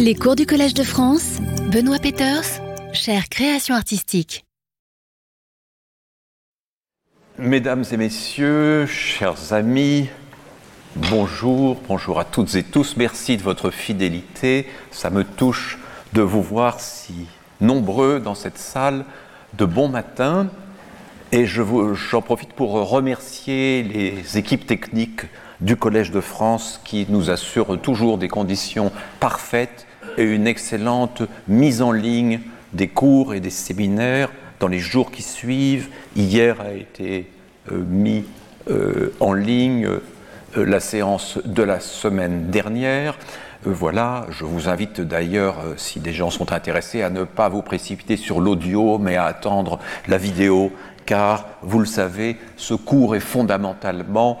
Les cours du Collège de France, Benoît Peters, chère création artistique. Mesdames et messieurs, chers amis, bonjour, bonjour à toutes et tous, merci de votre fidélité. Ça me touche de vous voir si nombreux dans cette salle de bon matin. Et j'en profite pour remercier les équipes techniques du Collège de France qui nous assurent toujours des conditions parfaites et une excellente mise en ligne des cours et des séminaires dans les jours qui suivent. Hier a été euh, mis euh, en ligne euh, la séance de la semaine dernière. Voilà, je vous invite d'ailleurs, si des gens sont intéressés, à ne pas vous précipiter sur l'audio, mais à attendre la vidéo, car, vous le savez, ce cours est fondamentalement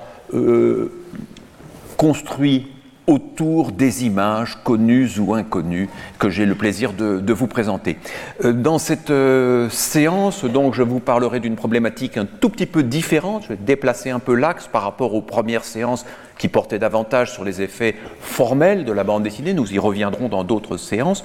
construit autour des images connues ou inconnues que j'ai le plaisir de, vous présenter. Euh, dans cette euh, séance, donc, je vous parlerai d'une problématique un tout petit peu différente. Je vais déplacer un peu l'axe par rapport aux premières séances qui portaient davantage sur les effets formels de la bande dessinée. Nous y reviendrons dans d'autres séances.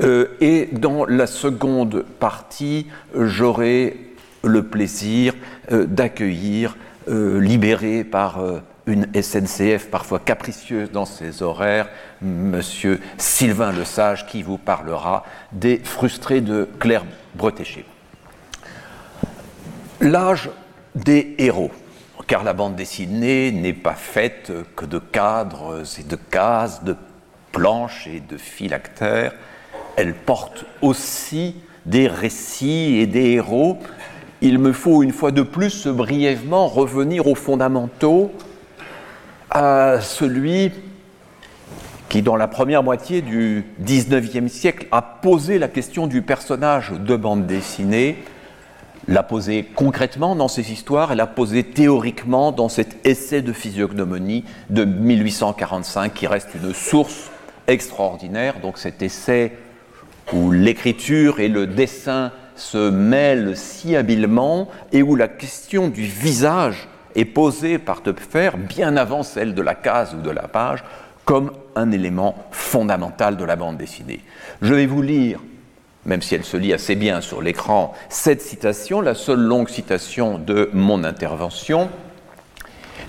Euh, et dans la seconde partie, j'aurai le plaisir d'accueillir, libéré par une SNCF parfois capricieuse dans ses horaires, Monsieur Sylvain Lesage qui vous parlera des frustrés de Claire Bretéché. L'âge des héros, car la bande dessinée n'est pas faite que de cadres et de cases, de planches et de phylactères, elle porte aussi des récits et des héros. Il me faut une fois de plus brièvement revenir aux fondamentaux à celui qui, dans la première moitié du XIXe siècle, a posé la question du personnage de bande dessinée, l'a posé concrètement dans ses histoires et l'a posé théoriquement dans cet essai de physiognomonie de 1845 qui reste une source extraordinaire. Donc cet essai où l'écriture et le dessin se mêlent si habilement et où la question du visage est posée par Töpfer bien avant celle de la case ou de la page comme un élément fondamental de la bande dessinée. Je vais vous lire, même si elle se lit assez bien sur l'écran, cette citation, la seule longue citation de mon intervention.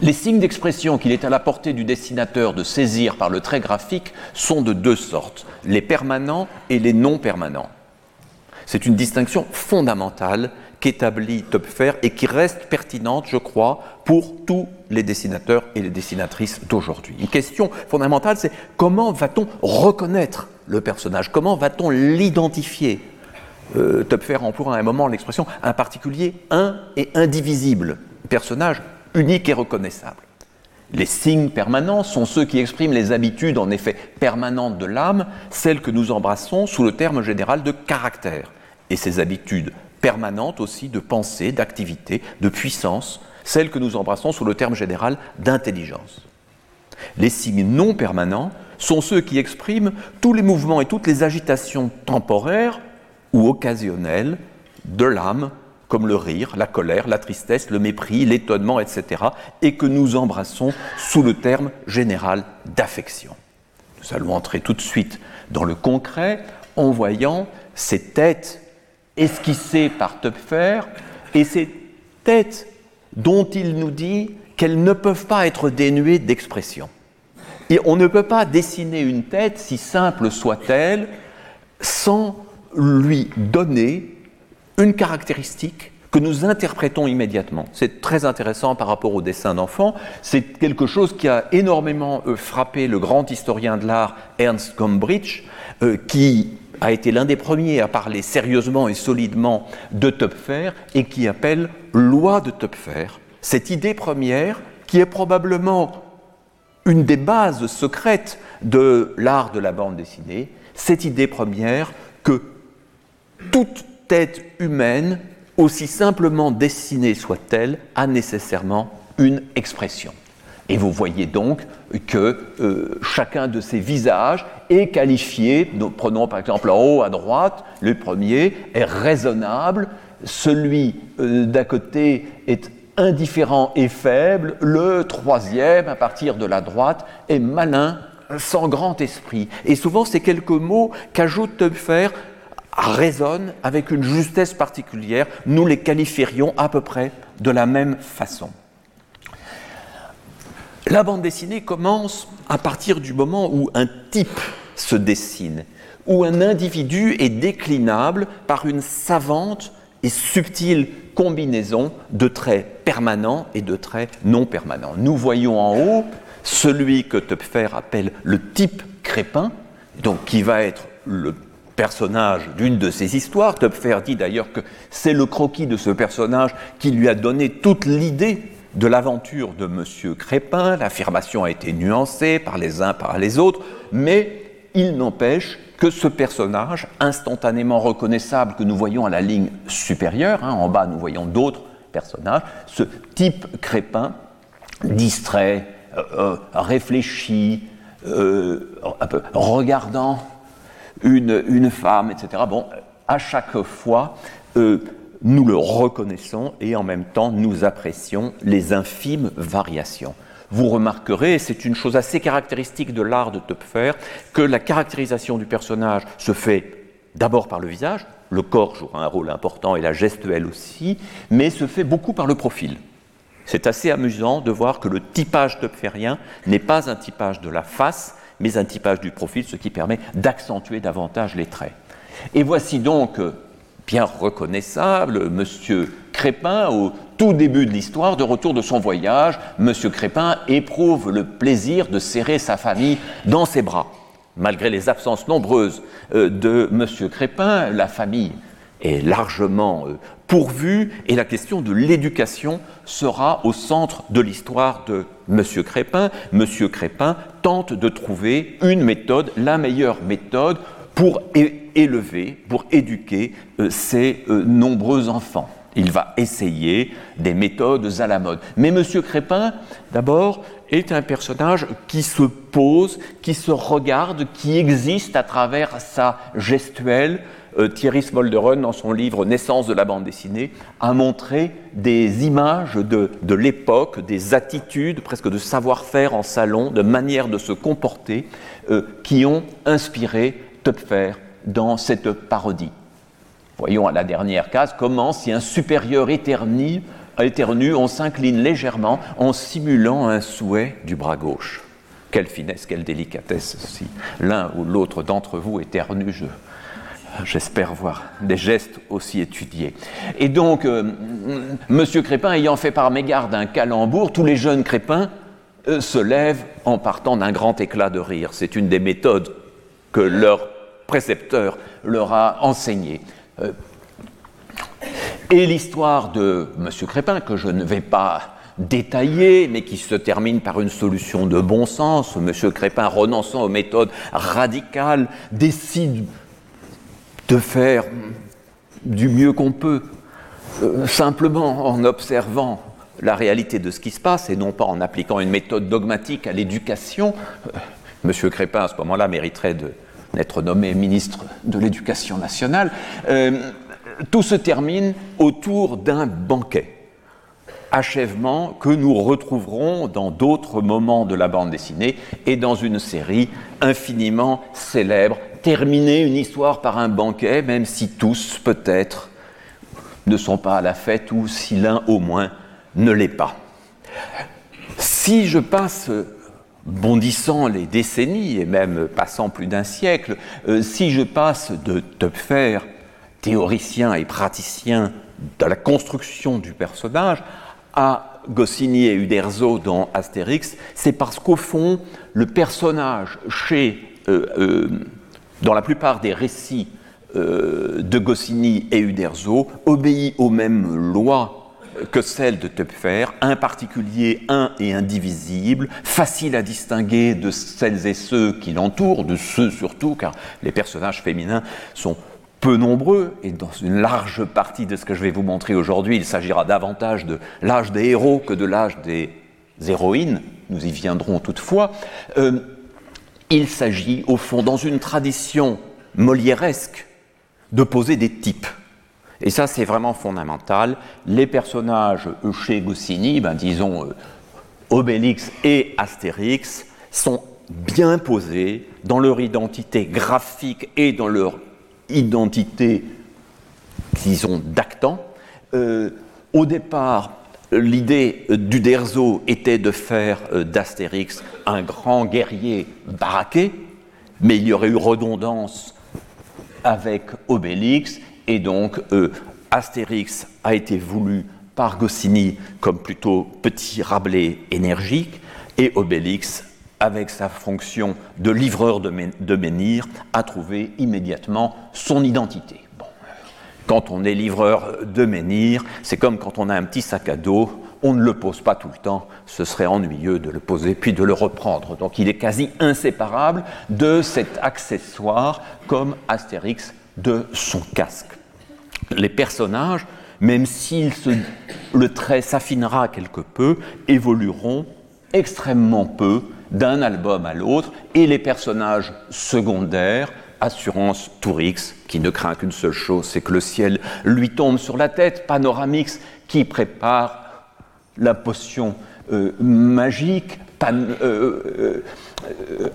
Les signes d'expression qu'il est à la portée du dessinateur de saisir par le trait graphique sont de deux sortes, les permanents et les non permanents. C'est une distinction fondamentale qu'établit Topfer et qui reste pertinente, je crois, pour tous les dessinateurs et les dessinatrices d'aujourd'hui. Une question fondamentale, c'est comment va-t-on reconnaître le personnage? Comment va-t-on l'identifier? Euh, Topfer emploie à un moment l'expression un particulier un et indivisible, personnage unique et reconnaissable. Les signes permanents sont ceux qui expriment les habitudes en effet permanentes de l'âme, celles que nous embrassons sous le terme général de caractère. Et ces habitudes permanente aussi de pensée, d'activité, de puissance, celle que nous embrassons sous le terme général d'intelligence. Les signes non permanents sont ceux qui expriment tous les mouvements et toutes les agitations temporaires ou occasionnelles de l'âme, comme le rire, la colère, la tristesse, le mépris, l'étonnement, etc., et que nous embrassons sous le terme général d'affection. Nous allons entrer tout de suite dans le concret en voyant ces têtes esquissées par Töpfer, et ces têtes dont il nous dit qu'elles ne peuvent pas être dénuées d'expression. Et on ne peut pas dessiner une tête, si simple soit-elle, sans lui donner une caractéristique que nous interprétons immédiatement. C'est très intéressant par rapport au dessin d'enfant. C'est quelque chose qui a énormément euh, frappé le grand historien de l'art Ernst Gombrich, euh, qui a été l'un des premiers à parler sérieusement et solidement de Töpfer et qui appelle loi de Töpfer. Cette idée première qui est probablement une des bases secrètes de l'art de la bande dessinée, cette idée première que toute tête humaine, aussi simplement dessinée soit-elle, a nécessairement une expression. Et vous voyez donc que euh, chacun de ces visages est qualifié, prenons par exemple en haut à droite, le premier est raisonnable, celui euh, d'à côté est indifférent et faible, le troisième, à partir de la droite, est malin sans grand esprit. Et souvent, ces quelques mots qu'ajoute Töpfer résonnent avec une justesse particulière. Nous les qualifierions à peu près de la même façon. La bande dessinée commence à partir du moment où un type se dessine, où un individu est déclinable par une savante et subtile combinaison de traits permanents et de traits non permanents. Nous voyons en haut celui que Töpfer appelle le type crépin, donc qui va être le personnage d'une de ses histoires. Töpfer dit d'ailleurs que c'est le croquis de ce personnage qui lui a donné toute l'idée de l'aventure de M. Crépin. L'affirmation a été nuancée par les uns, par les autres, mais il n'empêche que ce personnage, instantanément reconnaissable, que nous voyons à la ligne supérieure, hein, en bas nous voyons d'autres personnages, ce type Crépin, distrait, euh, euh, réfléchi, euh, regardant une, une, femme, etc. Bon, à chaque fois, nous le reconnaissons et en même temps nous apprécions les infimes variations. Vous remarquerez, c'est une chose assez caractéristique de l'art de Töpfer, que la caractérisation du personnage se fait d'abord par le visage, le corps joue un rôle important et la gestuelle aussi, mais se fait beaucoup par le profil. C'est assez amusant de voir que le typage töpferien n'est pas un typage de la face, mais un typage du profil, ce qui permet d'accentuer davantage les traits. Et voici donc bien reconnaissable, Monsieur Crépin, au tout début de l'histoire, de retour de son voyage, Monsieur Crépin éprouve le plaisir de serrer sa famille dans ses bras. Malgré les absences nombreuses euh, de Monsieur Crépin, la famille est largement euh, pourvue et la question de l'éducation sera au centre de l'histoire de Monsieur Crépin. Monsieur Crépin tente de trouver une méthode, la meilleure méthode pour élever, pour éduquer euh, ces euh, nombreux enfants. Il va essayer des méthodes à la mode. Mais M. Crépin, d'abord, est un personnage qui se pose, qui se regarde, qui existe à travers sa gestuelle. Euh, Thierry Smolderun, dans son livre Naissance de la bande dessinée, a montré des images de, de l'époque, des attitudes, presque de savoir-faire en salon, de manière de se comporter, qui ont inspiré Töpfer dans cette parodie. Voyons à la dernière case comment, si un supérieur éternue, éternue on s'incline légèrement en simulant un souhait du bras gauche. Quelle finesse, quelle délicatesse si l'un ou l'autre d'entre vous éternue, je, J'espère voir des gestes aussi étudiés. Et donc, euh, Monsieur Crépin ayant fait par mégarde un calembour, tous les jeunes Crépins se lèvent en partant d'un grand éclat de rire. C'est une des méthodes que leur précepteur leur a enseigné. Euh, et l'histoire de M. Crépin, que je ne vais pas détailler, mais qui se termine par une solution de bon sens. M. Crépin, renonçant aux méthodes radicales, décide de faire du mieux qu'on peut, euh, simplement en observant la réalité de ce qui se passe et non pas en appliquant une méthode dogmatique à l'éducation. Euh, M. Crépin, à ce moment-là, mériterait de, d'être nommé ministre de l'Éducation nationale, euh, tout se termine autour d'un banquet. Achèvement que nous retrouverons dans d'autres moments de la bande dessinée et dans une série infiniment célèbre. Terminer une histoire par un banquet, même si tous, peut-être, ne sont pas à la fête ou si l'un au moins ne l'est pas. Si je passe bondissant les décennies et même passant plus d'un siècle, euh, si je passe de Töpfer, théoricien et praticien de la construction du personnage, à Goscinny et Uderzo dans Astérix, c'est parce qu'au fond, le personnage chez, euh, euh, dans la plupart des récits de Goscinny et Uderzo obéit aux mêmes lois que celle de Töpfer, un particulier, un et indivisible, facile à distinguer de celles et ceux qui l'entourent, de ceux surtout, car les personnages féminins sont peu nombreux, et dans une large partie de ce que je vais vous montrer aujourd'hui, il s'agira davantage de l'âge des héros que de l'âge des héroïnes, nous y viendrons toutefois, euh, il s'agit au fond, dans une tradition molièresque, de poser des types. Et ça, c'est vraiment fondamental. Les personnages chez Goscinny, ben, disons euh, Obélix et Astérix, sont bien posés dans leur identité graphique et dans leur identité, disons, d'actant. Euh, au départ, l'idée du Derzo était de faire euh, d'Astérix un grand guerrier baraqué, mais il y aurait eu redondance avec Obélix, et donc euh, Astérix a été voulu par Goscinny comme plutôt petit Rabelais énergique, et Obélix, avec sa fonction de livreur de, menhir, a trouvé immédiatement son identité. Quand on est livreur de menhir, c'est comme quand on a un petit sac à dos, on ne le pose pas tout le temps, ce serait ennuyeux de le poser puis de le reprendre. Donc il est quasi inséparable de cet accessoire comme Astérix de son casque. Les personnages, même si le trait s'affinera quelque peu, évolueront extrêmement peu d'un album à l'autre, et les personnages secondaires, Assurance Tourix, qui ne craint qu'une seule chose, c'est que le ciel lui tombe sur la tête, Panoramix, qui prépare la potion euh, magique, euh, euh,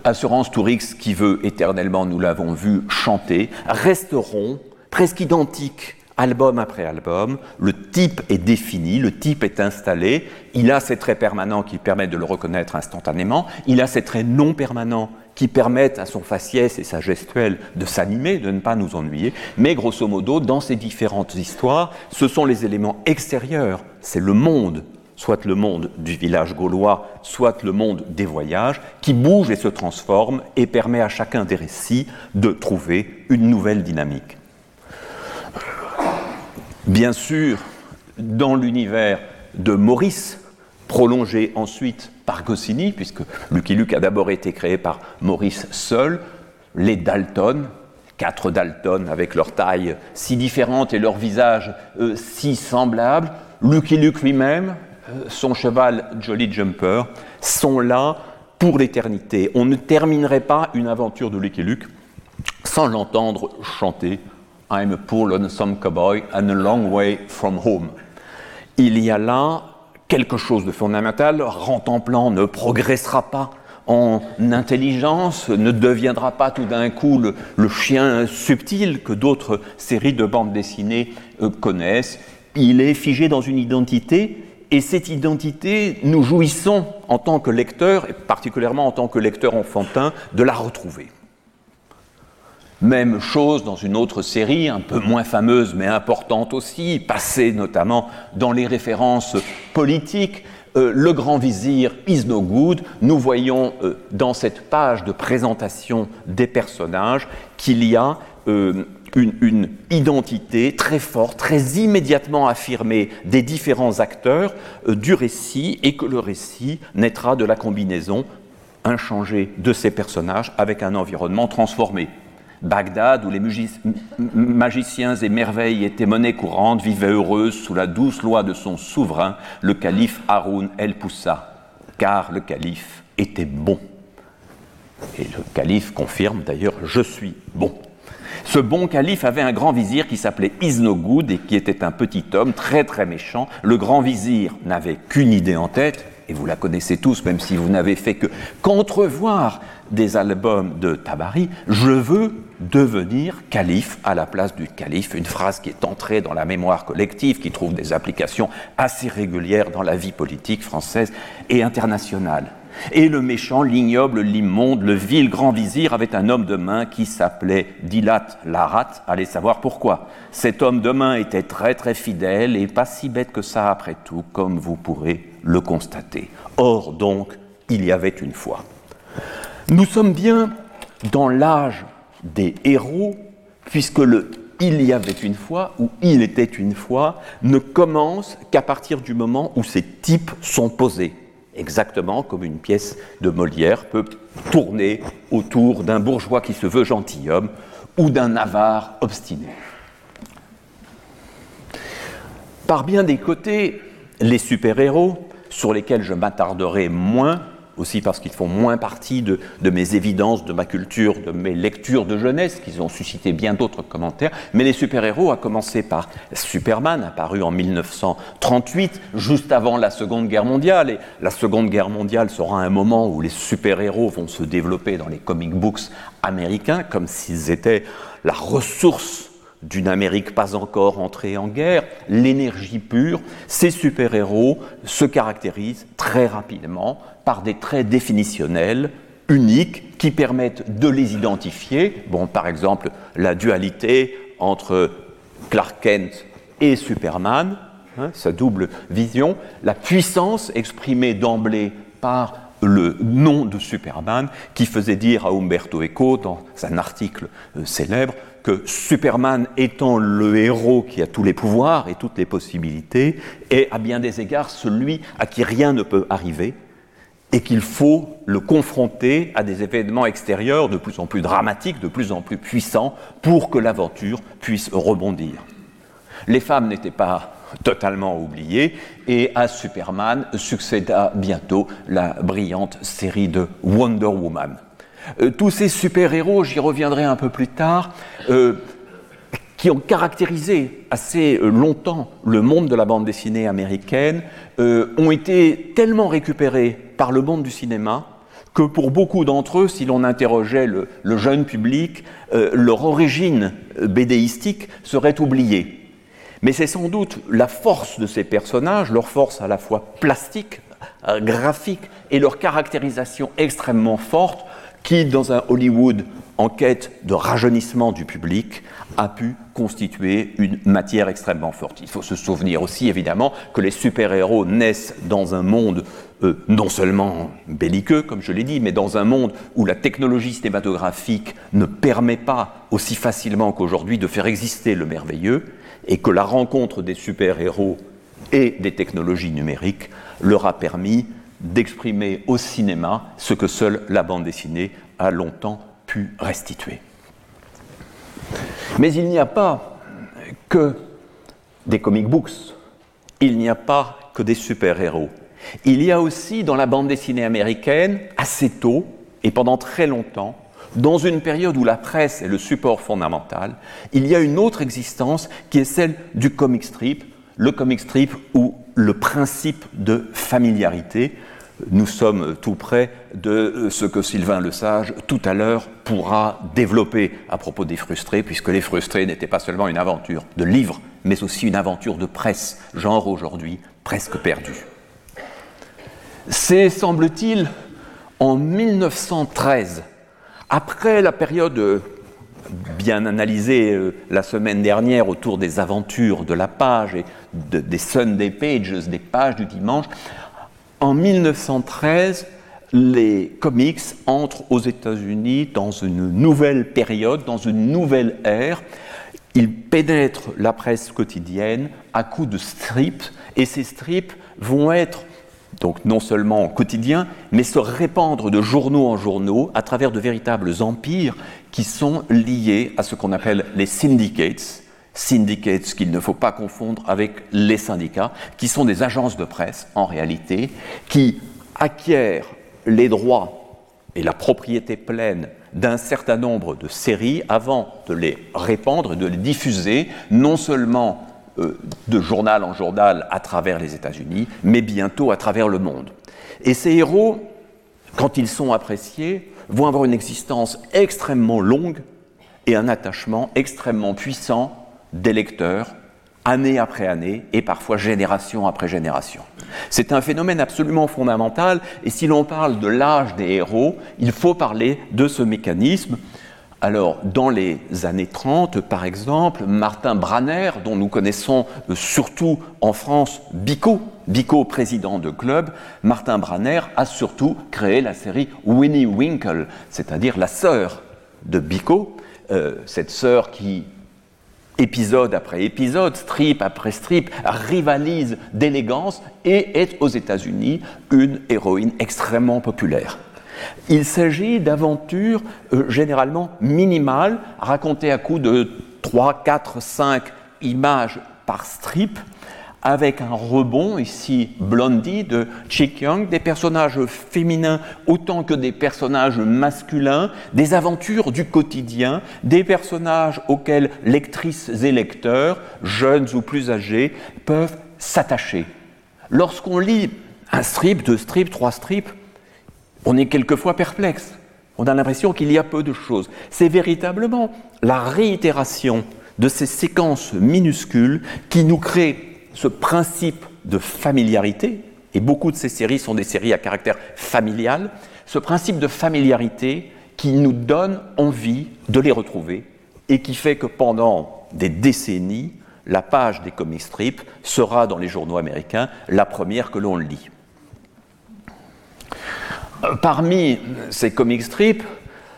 Assurance Tourix, qui veut éternellement, nous l'avons vu, chanter, resteront presque identiques album après album, le type est défini, le type est installé, il a ses traits permanents qui permettent de le reconnaître instantanément, il a ses traits non permanents qui permettent à son faciès et sa gestuelle de s'animer, de ne pas nous ennuyer, mais grosso modo, dans ces différentes histoires, ce sont les éléments extérieurs, c'est le monde, soit le monde du village gaulois, soit le monde des voyages, qui bouge et se transforme et permet à chacun des récits de trouver une nouvelle dynamique. Bien sûr, dans l'univers de Maurice, prolongé ensuite par Goscinny, puisque Lucky Luke a d'abord été créé par Maurice seul, les Dalton, quatre Dalton avec leur taille si différente et leur visage euh, si semblable, Lucky Luke lui-même, euh, son cheval Jolly Jumper, sont là pour l'éternité. On ne terminerait pas une aventure de Lucky Luke sans l'entendre chanter I'm a poor lonesome cowboy and a long way from home. Il y a là quelque chose de fondamental. Rentemplant ne progressera pas en intelligence, ne deviendra pas tout d'un coup le, chien subtil que d'autres séries de bandes dessinées euh, connaissent. Il est figé dans une identité et cette identité, nous jouissons en tant que lecteurs, et particulièrement en tant que lecteurs enfantins, de la retrouver. Même chose dans une autre série, un peu moins fameuse mais importante aussi, passée notamment dans les références politiques, euh, Le Grand Vizir is. Nous voyons euh, dans cette page de présentation des personnages qu'il y a euh, une, identité très forte, très immédiatement affirmée des différents acteurs du récit et que le récit naîtra de la combinaison inchangée de ces personnages avec un environnement transformé. Bagdad, où les magiciens et merveilles étaient monnaie courante, vivait heureuse sous la douce loi de son souverain, le calife Haroun el-Poussa, car le calife était bon. Et le calife confirme d'ailleurs Je suis bon. Ce bon calife avait un grand vizir qui s'appelait Isnogoud et qui était un petit homme très très méchant. Le grand vizir n'avait qu'une idée en tête, et vous la connaissez tous, même si vous n'avez fait que qu'entrevoir des albums de Tabari, je veux devenir calife à la place du calife, une phrase qui est entrée dans la mémoire collective, qui trouve des applications assez régulières dans la vie politique française et internationale. Et le méchant, l'ignoble, l'immonde, le vil grand vizir avait un homme de main qui s'appelait Dilat Larat. Allez savoir pourquoi. Cet homme de main était très très fidèle et pas si bête que ça après tout, comme vous pourrez le constater. Or donc, il y avait une fois. Nous sommes bien dans l'âge des héros, puisque le il y avait une fois ou il était une fois ne commence qu'à partir du moment où ces types sont posés. Exactement comme une pièce de Molière peut tourner autour d'un bourgeois qui se veut gentilhomme ou d'un avare obstiné. Par bien des côtés, les super-héros, sur lesquels je m'attarderai moins, aussi parce qu'ils font moins partie de, mes évidences, de ma culture, de mes lectures de jeunesse, qu'ils ont suscité bien d'autres commentaires. Mais les super-héros, à commencer par Superman, apparu en 1938, juste avant la Seconde Guerre mondiale. Et la Seconde Guerre mondiale sera un moment où les super-héros vont se développer dans les comic books américains, comme s'ils étaient la ressource d'une Amérique pas encore entrée en guerre, l'énergie pure, ces super-héros se caractérisent très rapidement par des traits définitionnels uniques qui permettent de les identifier. Bon, par exemple, la dualité entre Clark Kent et Superman, hein, sa double vision, la puissance exprimée d'emblée par le nom de Superman qui faisait dire à Umberto Eco dans un article euh, célèbre que Superman étant le héros qui a tous les pouvoirs et toutes les possibilités est à bien des égards celui à qui rien ne peut arriver et qu'il faut le confronter à des événements extérieurs de plus en plus dramatiques, de plus en plus puissants pour que l'aventure puisse rebondir. Les femmes n'étaient pas totalement oubliées et à Superman succéda bientôt la brillante série de Wonder Woman. Euh, tous ces super-héros, j'y reviendrai un peu plus tard, euh, qui ont caractérisé assez euh, longtemps le monde de la bande dessinée américaine, ont été tellement récupérés par le monde du cinéma que pour beaucoup d'entre eux, si l'on interrogeait le, jeune public, leur origine bédéistique serait oubliée. Mais c'est sans doute la force de ces personnages, leur force à la fois plastique, graphique et leur caractérisation extrêmement forte qui, dans un Hollywood en quête de rajeunissement du public, a pu constituer une matière extrêmement forte. Il faut se souvenir aussi, évidemment, que les super-héros naissent dans un monde euh, non seulement belliqueux, comme je l'ai dit, mais dans un monde où la technologie cinématographique ne permet pas aussi facilement qu'aujourd'hui de faire exister le merveilleux, et que la rencontre des super-héros et des technologies numériques leur a permis d'exprimer au cinéma ce que seule la bande dessinée a longtemps pu restituer. Mais il n'y a pas que des comic books, il n'y a pas que des super-héros. Il y a aussi dans la bande dessinée américaine, assez tôt et pendant très longtemps, dans une période où la presse est le support fondamental, il y a une autre existence qui est celle du comic strip, le comic strip ou le principe de familiarité, nous sommes tout près de ce que Sylvain Lesage, tout à l'heure, pourra développer à propos des frustrés, puisque les frustrés n'étaient pas seulement une aventure de livre, mais aussi une aventure de presse, genre aujourd'hui presque perdue. C'est, semble-t-il, en 1913, après la période bien analysée euh, la semaine dernière autour des aventures de la page et des Sunday Pages, des pages du dimanche, en 1913, les comics entrent aux États-Unis dans une nouvelle période, dans une nouvelle ère. Ils pénètrent la presse quotidienne à coups de strips, et ces strips vont être donc non seulement quotidiens, mais se répandre de journaux en journaux à travers de véritables empires qui sont liés à ce qu'on appelle les syndicates, syndicates qu'il ne faut pas confondre avec les syndicats, qui sont des agences de presse en réalité, qui acquièrent les droits et la propriété pleine d'un certain nombre de séries avant de les répandre, de les diffuser, non seulement euh, de journal en journal à travers les États-Unis, mais bientôt à travers le monde. Et ces héros, quand ils sont appréciés, vont avoir une existence extrêmement longue et un attachement extrêmement puissant des lecteurs, année après année, et parfois génération après génération. C'est un phénomène absolument fondamental, et si l'on parle de l'âge des héros, il faut parler de ce mécanisme. Alors, dans les années 30, par exemple, Martin Branner, dont nous connaissons euh, surtout en France Bico, Bico président de club, Martin Branner a surtout créé la série Winnie Winkle, c'est-à-dire la sœur de Bico, euh, cette sœur qui épisode après épisode, strip après strip, rivalise d'élégance et est aux États-Unis une héroïne extrêmement populaire. Il s'agit d'aventures euh, généralement minimales, racontées à coup de 3, 4, 5 images par strip, avec un rebond, ici Blondie de Chick Young, des personnages féminins autant que des personnages masculins, des aventures du quotidien, des personnages auxquels lectrices et lecteurs, jeunes ou plus âgés, peuvent s'attacher. Lorsqu'on lit un strip, deux strips, trois strips, on est quelquefois perplexe. On a l'impression qu'il y a peu de choses. C'est véritablement la réitération de ces séquences minuscules qui nous créent ce principe de familiarité, et beaucoup de ces séries sont des séries à caractère familial, ce principe de familiarité qui nous donne envie de les retrouver et qui fait que pendant des décennies, la page des comic strips sera dans les journaux américains la première que l'on lit. Euh, parmi ces comic strips,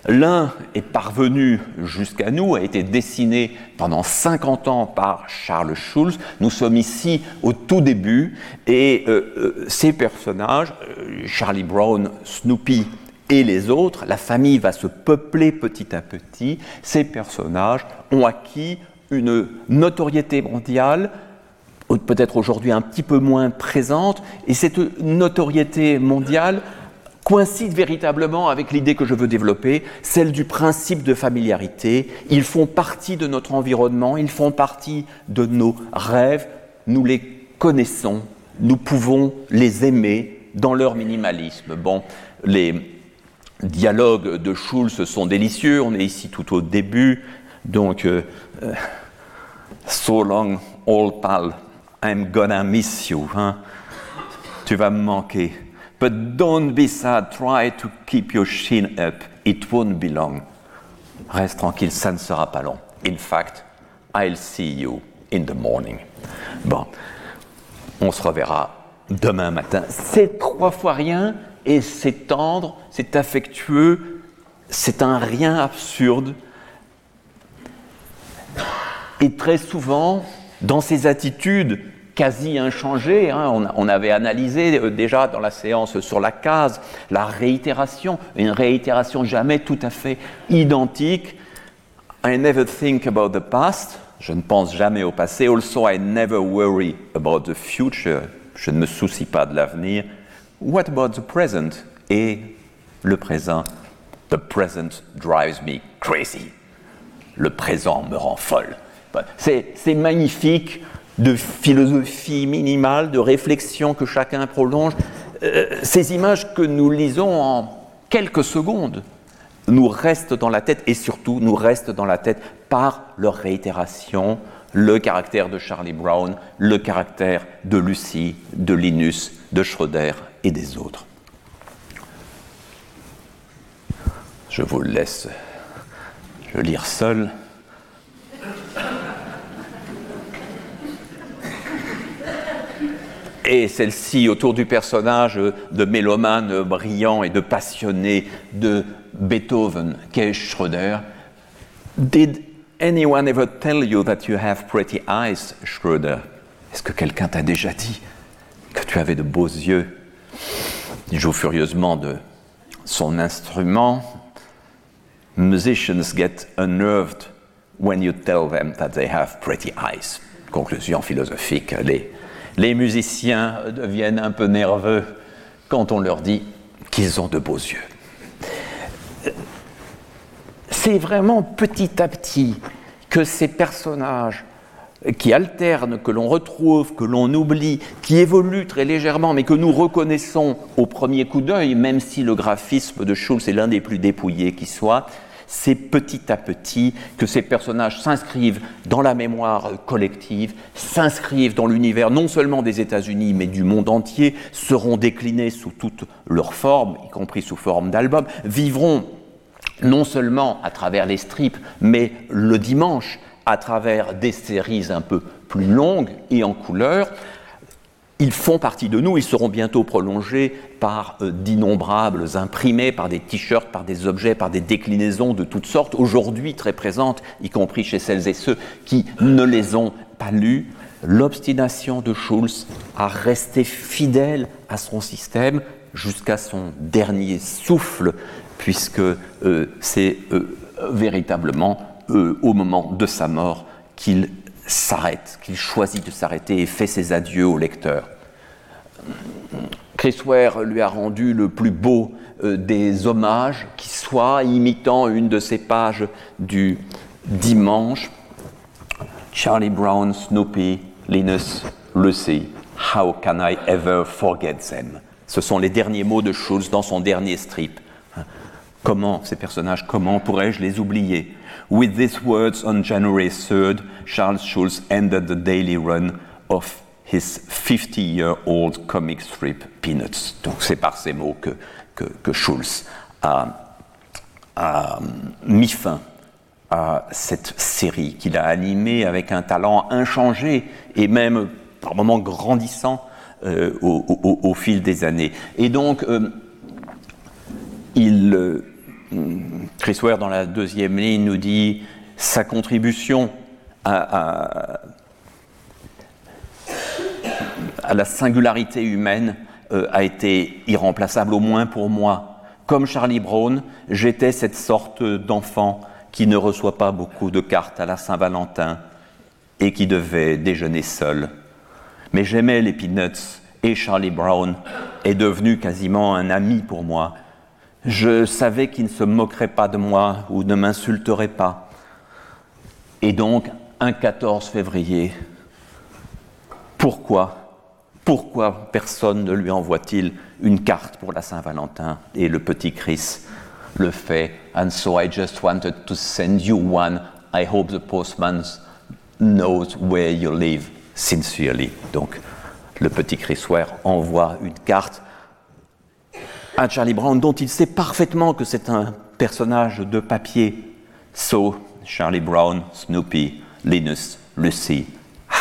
L'un est parvenu jusqu'à nous, a été dessiné pendant 50 ans par Charles Schulz. Nous sommes ici au tout début et euh, euh, ces personnages, euh, Charlie Brown, Snoopy et les autres, la famille va se peupler petit à petit. Ces personnages ont acquis une notoriété mondiale peut-être aujourd'hui un petit peu moins présente, et cette notoriété mondiale coïncide véritablement avec l'idée que je veux développer, celle du principe de familiarité. Ils font partie de notre environnement, ils font partie de nos rêves, nous les connaissons, nous pouvons les aimer dans leur minimalisme. Bon, les dialogues de Schulz sont délicieux, on est ici tout au début, donc euh, euh, So long, old pal, I'm gonna miss you. Hein? Tu vas me manquer. But don't be sad, try to keep your chin up, it won't be long. Reste tranquille, ça ne sera pas long. In fact, I'll see you in the morning. Bon, on se reverra demain matin. C'est trois fois rien et c'est tendre, c'est affectueux, c'est un rien absurde. Et très souvent, dans ces attitudes quasi inchangé. Hein. On, avait analysé euh, déjà dans la séance sur la case la réitération, une réitération jamais tout à fait identique. I never think about the past. Je ne pense jamais au passé. Also, I never worry about the future. Je ne me soucie pas de l'avenir. What about the present? Et le présent. The present drives me crazy. Le présent me rend folle. C'est magnifique de philosophie minimale, de réflexion que chacun prolonge, euh, ces images que nous lisons en quelques secondes nous restent dans la tête et surtout nous restent dans la tête par leur réitération, le caractère de Charlie Brown, le caractère de Lucie, de Linus, de Schroeder et des autres. Je vous le laisse je lire seul. Et celle-ci autour du personnage de mélomane brillant et de passionné de Beethoven, qu'est Schröder. Did anyone ever tell you that you have pretty eyes, Schröder? Est-ce que quelqu'un t'a déjà dit que tu avais de beaux yeux? Il joue furieusement de son instrument. Musicians get unnerved when you tell them that they have pretty eyes. Conclusion philosophique, les les musiciens deviennent un peu nerveux quand on leur dit qu'ils ont de beaux yeux. C'est vraiment petit à petit que ces personnages qui alternent, que l'on retrouve, que l'on oublie, qui évoluent très légèrement, mais que nous reconnaissons au premier coup d'œil, même si le graphisme de Schulz est l'un des plus dépouillés qui soit, c'est petit à petit que ces personnages s'inscrivent dans la mémoire collective, s'inscrivent dans l'univers non seulement des États-Unis, mais du monde entier, seront déclinés sous toutes leurs formes, y compris sous forme d'albums, vivront non seulement à travers les strips, mais le dimanche à travers des séries un peu plus longues et en couleur, ils font partie de nous, ils seront bientôt prolongés par euh, d'innombrables imprimés, par des t-shirts, par des objets, par des déclinaisons de toutes sortes, aujourd'hui très présentes, y compris chez celles et ceux qui ne les ont pas lus. L'obstination de Schulz à rester fidèle à son système jusqu'à son dernier souffle, puisque euh, c'est euh, véritablement au moment de sa mort qu'il s'arrête, qu'il choisit de s'arrêter et fait ses adieux au lecteur. Chris Ware lui a rendu le plus beau euh, des hommages qui soit imitant une de ces pages du dimanche. Charlie Brown, Snoopy, Linus, Lucy, How can I ever forget them? Ce sont les derniers mots de Schulz dans son dernier strip. Comment, ces personnages, comment pourrais-je les oublier? With these words on January 3rd, Charles Schulz ended the daily run of his 50-year-old comic strip Peanuts. Donc c'est par ces mots que, que, que Schulz a, a, mis fin à cette série qu'il a animée avec un talent inchangé et même par moments grandissant euh, au, au, au, fil des années. Et donc, euh, il, euh, Chris Ware, dans la deuxième ligne, nous dit sa contribution à, la singularité humaine euh, a été irremplaçable, au moins pour moi. Comme Charlie Brown, j'étais cette sorte d'enfant qui ne reçoit pas beaucoup de cartes à la Saint-Valentin et qui devait déjeuner seul. Mais j'aimais les Peanuts et Charlie Brown est devenu quasiment un ami pour moi. Je savais qu'il ne se moquerait pas de moi ou ne m'insulterait pas. Et donc, un 14 février, pourquoi pourquoi personne ne lui envoie-t-il une carte pour la Saint-Valentin Et le petit Chris le fait? And so I just wanted to send you one. I hope the postman knows where you live. Sincerely. Donc, le petit Chris Ware envoie une carte à Charlie Brown dont il sait parfaitement que c'est un personnage de papier. So, Charlie Brown, Snoopy, Linus, Lucy,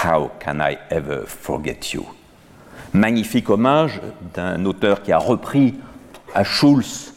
how can I ever forget you? Magnifique hommage d'un auteur qui a repris à Schulz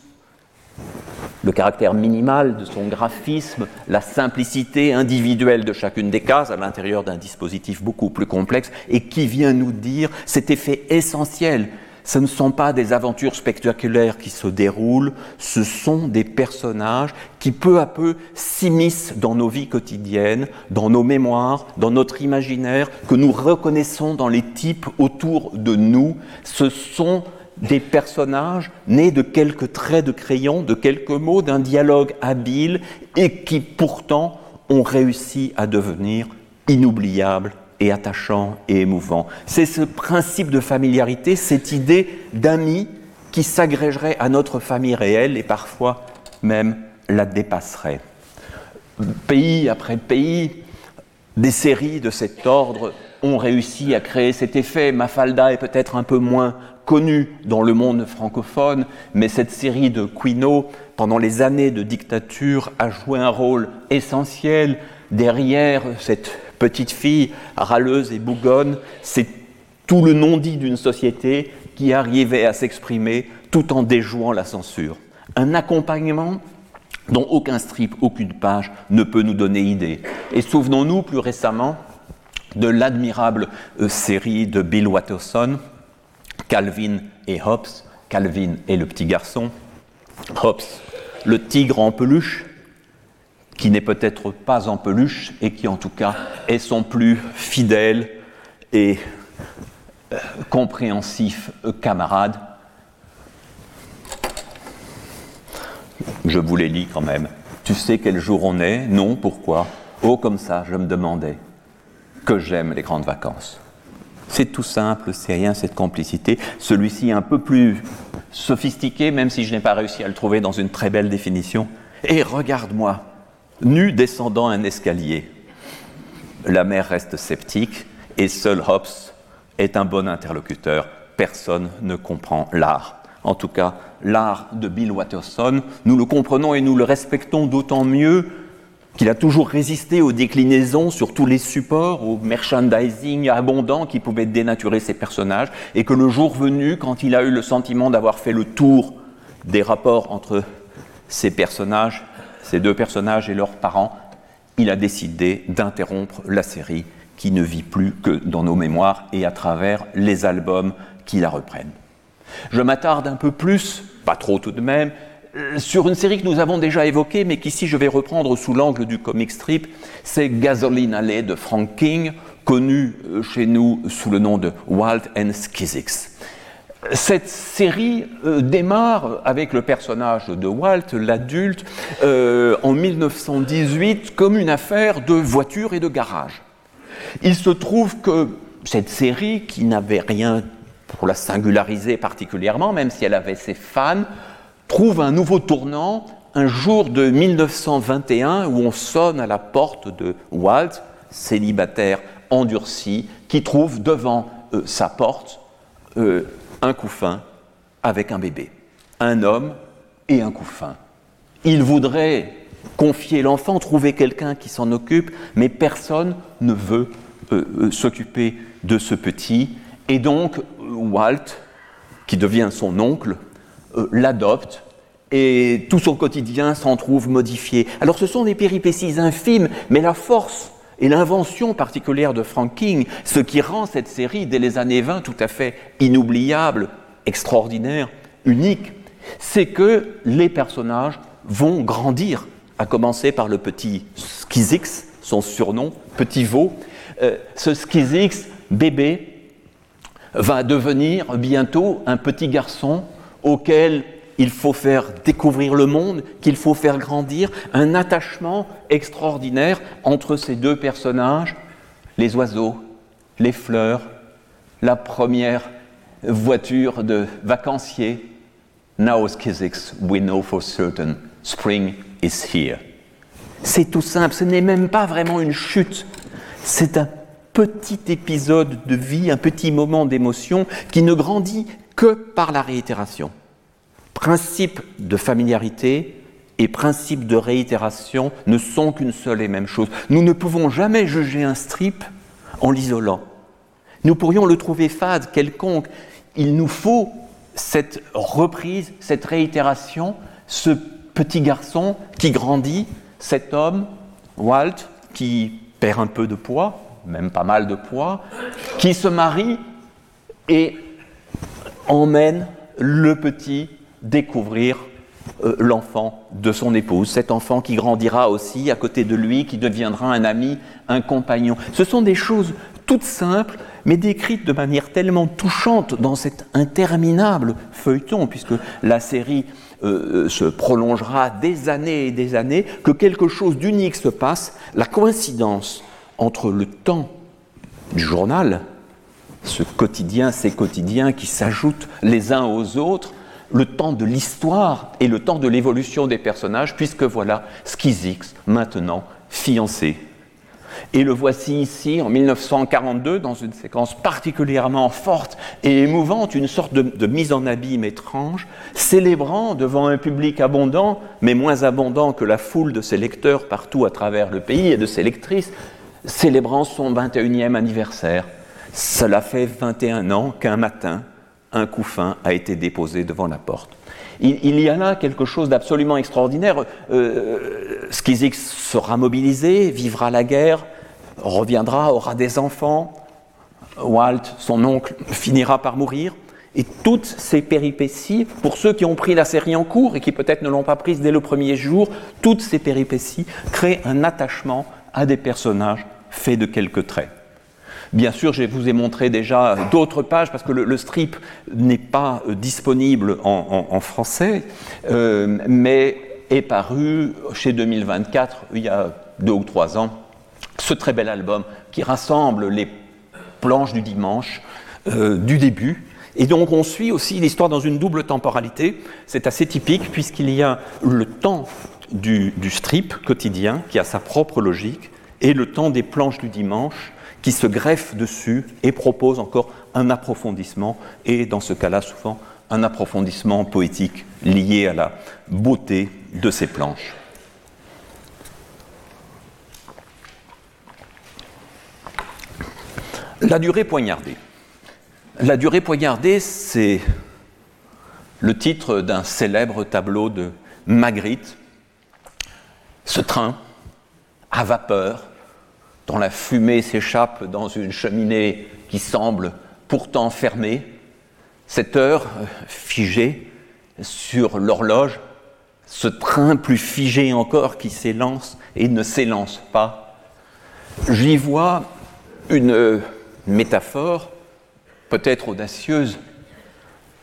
le caractère minimal de son graphisme, la simplicité individuelle de chacune des cases à l'intérieur d'un dispositif beaucoup plus complexe et qui vient nous dire cet effet essentiel. Ce ne sont pas des aventures spectaculaires qui se déroulent, ce sont des personnages qui peu à peu s'immiscent dans nos vies quotidiennes, dans nos mémoires, dans notre imaginaire, que nous reconnaissons dans les types autour de nous. Ce sont des personnages nés de quelques traits de crayon, de quelques mots, d'un dialogue habile et qui pourtant ont réussi à devenir inoubliables et attachants et émouvants. C'est ce principe de familiarité, cette idée d'amis qui s'agrégerait à notre famille réelle et parfois même la dépasserait. Pays après pays, des séries de cet ordre ont réussi à créer cet effet. Mafalda est peut-être un peu moins connu dans le monde francophone, mais cette série de Quino, pendant les années de dictature, a joué un rôle essentiel derrière cette petite fille râleuse et bougonne. C'est tout le non-dit d'une société qui arrivait à s'exprimer tout en déjouant la censure. Un accompagnement dont aucun strip, aucune page ne peut nous donner idée. Et souvenons-nous plus récemment de l'admirable euh, série de Bill Watterson, Calvin et Hobbes, Calvin et le petit garçon, Hobbes, le tigre en peluche, qui n'est peut-être pas en peluche et qui en tout cas est son plus fidèle et euh, compréhensif camarade. Je vous les lis quand même. Tu sais quel jour on est? Non, pourquoi? Oh, comme ça, je me demandais que j'aime les grandes vacances. C'est tout simple, c'est rien, cette complicité. Celui-ci un peu plus sophistiqué, même si je n'ai pas réussi à le trouver dans une très belle définition. Et regarde-moi, nu descendant un escalier. La mère reste sceptique et seul Hobbes est un bon interlocuteur. Personne ne comprend l'art. En tout cas, l'art de Bill Watterson, nous le comprenons et nous le respectons d'autant mieux qu'il a toujours résisté aux déclinaisons sur tous les supports, au merchandising abondant qui pouvait dénaturer ses personnages, et que le jour venu, quand il a eu le sentiment d'avoir fait le tour des rapports entre ces personnages, ces deux personnages et leurs parents, il a décidé d'interrompre la série qui ne vit plus que dans nos mémoires et à travers les albums qui la reprennent. Je m'attarde un peu plus, pas trop tout de même, sur une série que nous avons déjà évoquée, mais qu'ici je vais reprendre sous l'angle du comic strip, c'est Gasoline Alley de Frank King, connu euh, chez nous sous le nom de Walt and Skizix. Cette série euh, démarre avec le personnage de Walt, l'adulte, euh, en 1918 comme une affaire de voiture et de garage. Il se trouve que cette série, qui n'avait rien pour la singulariser particulièrement, même si elle avait ses fans, trouve un nouveau tournant un jour de 1921 où on sonne à la porte de Walt, célibataire endurci, qui trouve devant euh, sa porte un couffin avec un bébé, un homme et un couffin. Il voudrait confier l'enfant, trouver quelqu'un qui s'en occupe, mais personne ne veut euh, s'occuper de ce petit. Et donc, Walt, qui devient son oncle, l'adopte et tout son quotidien s'en trouve modifié. Alors ce sont des péripéties infimes, mais la force et l'invention particulière de Frank King, ce qui rend cette série dès les années 20 tout à fait inoubliable, extraordinaire, unique, c'est que les personnages vont grandir, à commencer par le petit Skizix, son surnom, petit veau. Euh, ce Skizix, bébé, va devenir bientôt un petit garçon auquel il faut faire découvrir le monde, qu'il faut faire grandir, un attachement extraordinaire entre ces deux personnages, les oiseaux, les fleurs, la première voiture de vacancier. Now Skizix, we know for certain, spring is here. C'est tout simple, ce n'est même pas vraiment une chute, c'est un petit épisode de vie, un petit moment d'émotion qui ne grandit que par la réitération principe de familiarité et principe de réitération ne sont qu'une seule et même chose. Nous ne pouvons jamais juger un strip en l'isolant. Nous pourrions le trouver fade, quelconque. Il nous faut cette reprise, cette réitération, ce petit garçon qui grandit, cet homme, Walt, qui perd un peu de poids, même pas mal de poids, qui se marie et emmène le petit découvrir euh, l'enfant de son épouse, cet enfant qui grandira aussi à côté de lui, qui deviendra un ami, un compagnon. Ce sont des choses toutes simples, mais décrites de manière tellement touchante dans cet interminable feuilleton, puisque la série euh, euh, se prolongera des années et des années, que quelque chose d'unique se passe, la coïncidence entre le temps du journal, ce quotidien, ces quotidiens qui s'ajoutent les uns aux autres, le temps de l'histoire et le temps de l'évolution des personnages, puisque voilà Skizix, maintenant fiancé. Et le voici ici en 1942 dans une séquence particulièrement forte et émouvante, une sorte de, mise en abîme étrange, célébrant devant un public abondant, mais moins abondant que la foule de ses lecteurs partout à travers le pays et de ses lectrices, célébrant son 21e anniversaire. Cela fait 21 ans qu'un matin, un couffin a été déposé devant la porte. Il, y a là quelque chose d'absolument extraordinaire. Euh, sera mobilisé, vivra la guerre, reviendra, aura des enfants. Walt, son oncle, finira par mourir. Et toutes ces péripéties, pour ceux qui ont pris la série en cours et qui peut-être ne l'ont pas prise dès le premier jour, toutes ces péripéties créent un attachement à des personnages faits de quelques traits. Bien sûr, je vous ai montré déjà d'autres pages parce que le, strip n'est pas euh, disponible en, français, euh, mais est paru chez 2024 il y a deux ou trois ans. Ce très bel album qui rassemble les planches du dimanche euh, du début. Et donc on suit aussi l'histoire dans une double temporalité. C'est assez typique puisqu'il y a le temps du, du strip quotidien qui a sa propre logique et le temps des planches du dimanche qui se greffe dessus et propose encore un approfondissement, et dans ce cas-là, souvent, un approfondissement poétique lié à la beauté de ces planches. La durée poignardée. La durée poignardée, c'est le titre d'un célèbre tableau de Magritte. Ce train à vapeur dont la fumée s'échappe dans une cheminée qui semble pourtant fermée, cette heure euh, figée sur l'horloge ce train plus figé encore qui s'élance et ne s'élance pas, j'y vois une métaphore, peut-être audacieuse,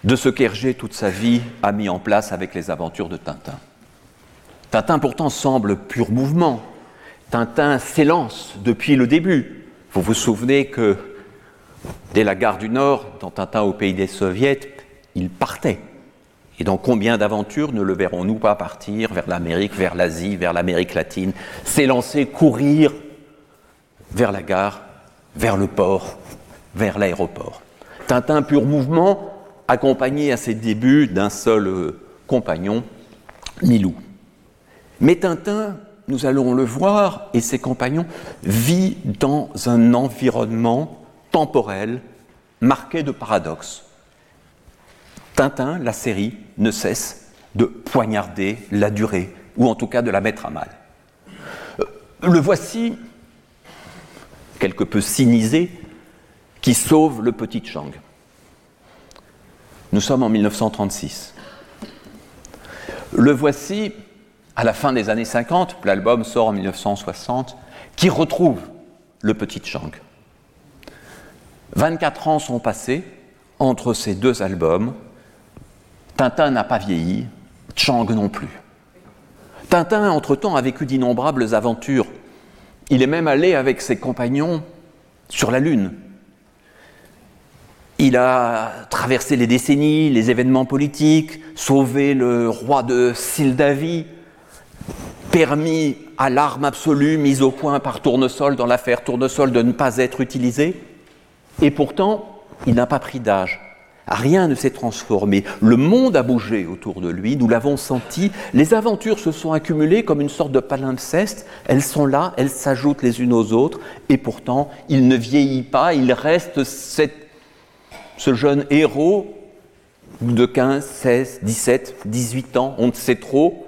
de ce qu'Hergé toute sa vie a mis en place avec les aventures de Tintin. Tintin pourtant semble pur mouvement. Tintin s'élance depuis le début. Vous vous souvenez que dès la gare du Nord, dans Tintin au pays des soviets, il partait. Et dans combien d'aventures ne le verrons-nous pas partir vers l'Amérique, vers l'Asie, vers l'Amérique latine, s'élancer, courir vers la gare, vers le port, vers l'aéroport? Tintin pur mouvement, accompagné à ses débuts d'un seul euh, compagnon, Milou. Mais Tintin, nous allons le voir, et ses compagnons, vit dans un environnement temporel marqué de paradoxes. Tintin, la série, ne cesse de poignarder la durée, ou en tout cas de la mettre à mal. Euh, le voici, quelque peu cynisé, qui sauve le petit Chang. Nous sommes en 1936. Le voici à la fin des années 50, l'album sort en 1960, qui retrouve le petit Chang. 24 ans sont passés entre ces deux albums. Tintin n'a pas vieilli, Chang non plus. Tintin, entre-temps, a vécu d'innombrables aventures. Il est même allé avec ses compagnons sur la Lune. Il a traversé les décennies, les événements politiques, sauvé le roi de Sildavie, permis à l'arme absolue mise au point par Tournesol dans l'affaire Tournesol de ne pas être utilisée. Et pourtant, il n'a pas pris d'âge. Rien ne s'est transformé. Le monde a bougé autour de lui, nous l'avons senti. Les aventures se sont accumulées comme une sorte de palimpseste. Elles sont là, elles s'ajoutent les unes aux autres. Et pourtant, il ne vieillit pas, il reste ce jeune héros de 15, 16, 17, 18 ans, on ne sait trop,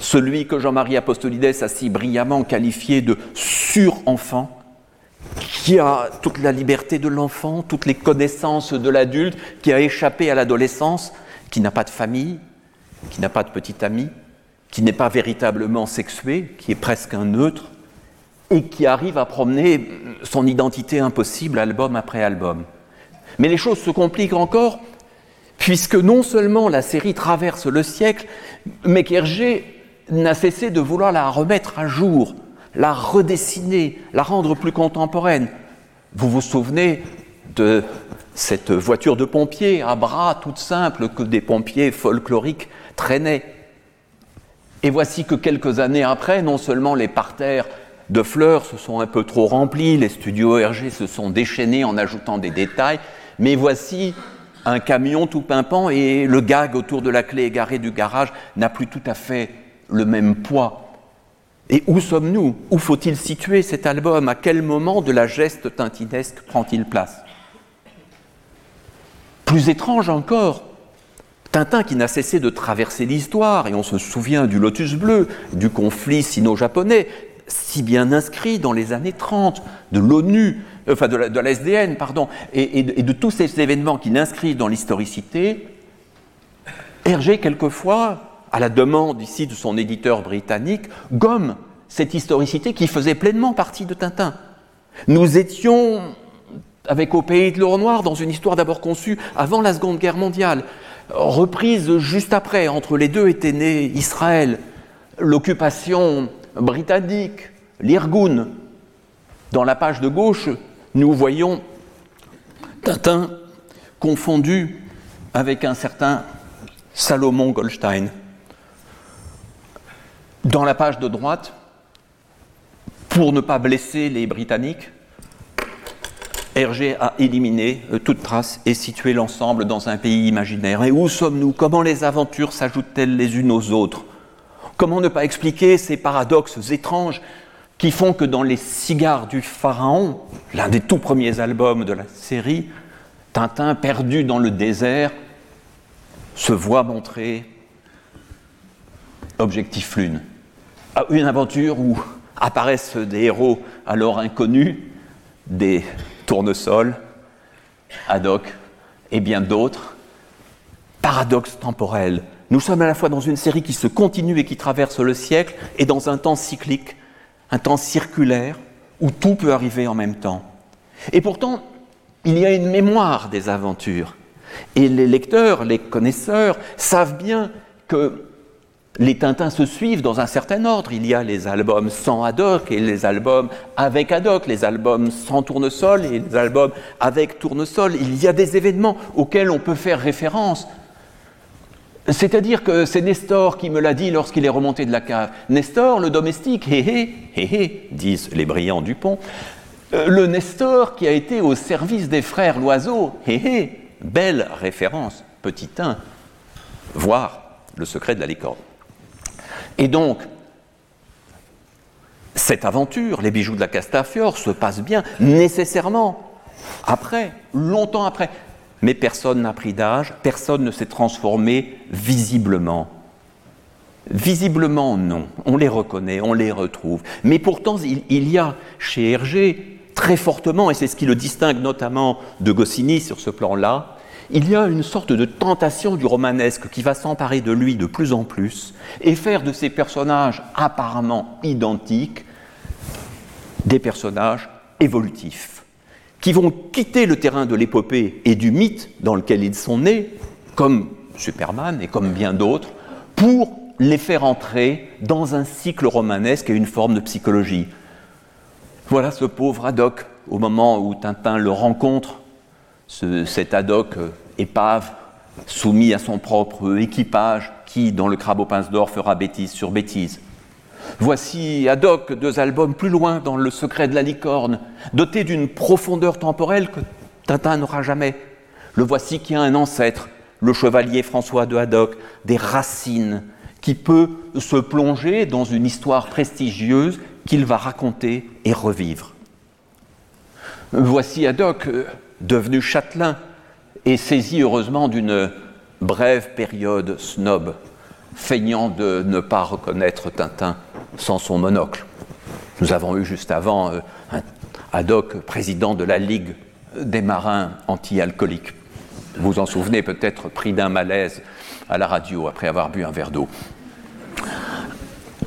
celui que Jean-Marie Apostolides a si brillamment qualifié de sur-enfant, qui a toute la liberté de l'enfant, toutes les connaissances de l'adulte, qui a échappé à l'adolescence, qui n'a pas de famille, qui n'a pas de petit ami, qui n'est pas véritablement sexué, qui est presque un neutre, et qui arrive à promener son identité impossible album après album. Mais les choses se compliquent encore, puisque non seulement la série traverse le siècle, mais qu'Hergé n'a cessé de vouloir la remettre à jour, la redessiner, la rendre plus contemporaine. Vous vous souvenez de cette voiture de pompiers à bras toute simple que des pompiers folkloriques traînaient. Et voici que quelques années après, non seulement les parterres de fleurs se sont un peu trop remplis, les studios Hergé se sont déchaînés en ajoutant des détails, mais voici un camion tout pimpant et le gag autour de la clé égarée du garage n'a plus tout à fait le même poids. Et où sommes-nous? Où faut-il situer cet album? À quel moment de la geste tintinesque prend-il place? Plus étrange encore, Tintin qui n'a cessé de traverser l'histoire, et on se souvient du Lotus bleu, du conflit sino-japonais, si bien inscrit dans les années 30, de l'ONU, enfin de la, SDN, pardon, et, de, tous ces événements qu'il inscrit dans l'historicité, Hergé, quelquefois, à la demande ici de son éditeur britannique, gomme cette historicité qui faisait pleinement partie de Tintin. Nous étions, avec Au pays de l'or noir, dans une histoire d'abord conçue avant la Seconde Guerre mondiale, reprise juste après. Entre les deux était né Israël, l'occupation britannique, l'Irgun. Dans la page de gauche, nous voyons Tintin confondu avec un certain Salomon Goldstein. Dans la page de droite, pour ne pas blesser les Britanniques, Hergé a éliminé euh, toute trace et situé l'ensemble dans un pays imaginaire. Et où sommes-nous? Comment les aventures s'ajoutent-elles les unes aux autres? Comment ne pas expliquer ces paradoxes étranges qui font que dans Les Cigares du Pharaon, l'un des tout premiers albums de la série, Tintin, perdu dans le désert, se voit montrer Objectif Lune? Une aventure où apparaissent des héros alors inconnus, des tournesols, Haddock et bien d'autres. Paradoxe temporel. Nous sommes à la fois dans une série qui se continue et qui traverse le siècle, et dans un temps cyclique, un temps circulaire, où tout peut arriver en même temps. Et pourtant, il y a une mémoire des aventures. Et les lecteurs, les connaisseurs savent bien que les Tintins se suivent dans un certain ordre. Il y a les albums sans Haddock et les albums avec Haddock, les albums sans tournesol et les albums avec tournesol. Il y a des événements auxquels on peut faire référence. C'est-à-dire que c'est Nestor qui me l'a dit lorsqu'il est remonté de la cave. Nestor, le domestique, hé hé, hé hé, disent les brillants du pont. Euh, le Nestor qui a été au service des frères Loiseau, hé hé, belle référence, petit 1, voir le secret de la licorne. Et donc, cette aventure, les bijoux de la Castafiore, se passe bien nécessairement après, longtemps après. Mais personne n'a pris d'âge, personne ne s'est transformé visiblement. Visiblement, non. On les reconnaît, on les retrouve. Mais pourtant, il, y a chez Hergé très fortement, et c'est ce qui le distingue notamment de Goscinny sur ce plan-là, il y a une sorte de tentation du romanesque qui va s'emparer de lui de plus en plus et faire de ces personnages apparemment identiques des personnages évolutifs, qui vont quitter le terrain de l'épopée et du mythe dans lequel ils sont nés, comme Superman et comme bien d'autres, pour les faire entrer dans un cycle romanesque et une forme de psychologie. Voilà ce pauvre Haddock, au moment où Tintin le rencontre, cet Haddock euh, épave, soumis à son propre équipage, qui, dans le crabe aux pinces d'or, fera bêtise sur bêtise. Voici Haddock, deux albums plus loin dans Le secret de la licorne, doté d'une profondeur temporelle que Tintin n'aura jamais. Le voici qui a un ancêtre, le chevalier François de Haddock, des racines, qui peut se plonger dans une histoire prestigieuse qu'il va raconter et revivre. Voici Haddock, devenu châtelain, et saisi heureusement d'une brève période snob, feignant de ne pas reconnaître Tintin sans son monocle. Nous avons eu juste avant euh, un Haddock, président de la Ligue des marins anti-alcooliques. Vous vous en souvenez peut-être, pris d'un malaise à la radio après avoir bu un verre d'eau.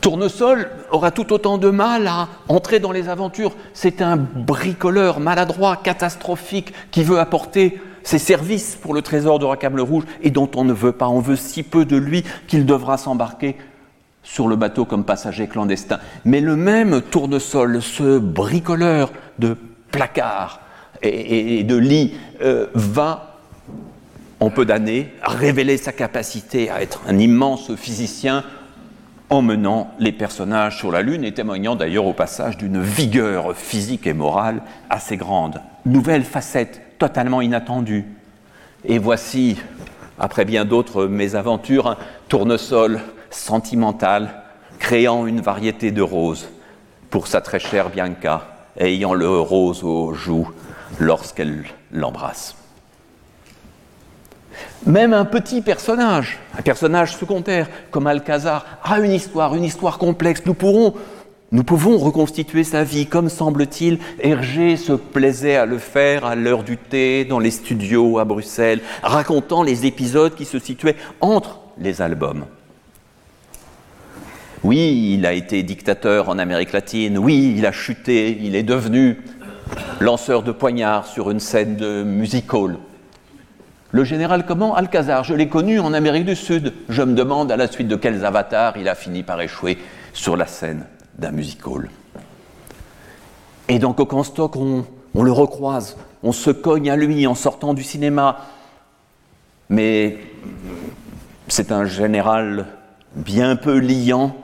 Tournesol aura tout autant de mal à entrer dans les aventures. C'est un bricoleur maladroit, catastrophique, qui veut apporter ses services pour le trésor de Racable Rouge et dont on ne veut pas. On veut si peu de lui qu'il devra s'embarquer sur le bateau comme passager clandestin. Mais le même tournesol, ce bricoleur de placards et, de lits, euh, va, en peu d'années, révéler sa capacité à être un immense physicien emmenant les personnages sur la Lune et témoignant d'ailleurs au passage d'une vigueur physique et morale assez grande. Nouvelle facette totalement inattendue. Et voici, après bien d'autres mésaventures, un tournesol sentimental créant une variété de roses pour sa très chère Bianca, ayant le rose aux joues lorsqu'elle l'embrasse. Même un petit personnage, un personnage secondaire comme Alcazar, a une histoire, une histoire complexe. Nous pourrons nous pouvons reconstituer sa vie comme semble-t-il Hergé se plaisait à le faire à l'heure du thé dans les studios à Bruxelles, racontant les épisodes qui se situaient entre les albums. Oui, il a été dictateur en Amérique latine, oui, il a chuté, il est devenu lanceur de poignards sur une scène de music hall. Le général comment? Alcazar, je l'ai connu en Amérique du Sud. Je me demande à la suite de quels avatars il a fini par échouer sur la scène d'un music hall. Et dans Coquenstock, on, on le recroise, on se cogne à lui en sortant du cinéma. Mais c'est un général bien peu liant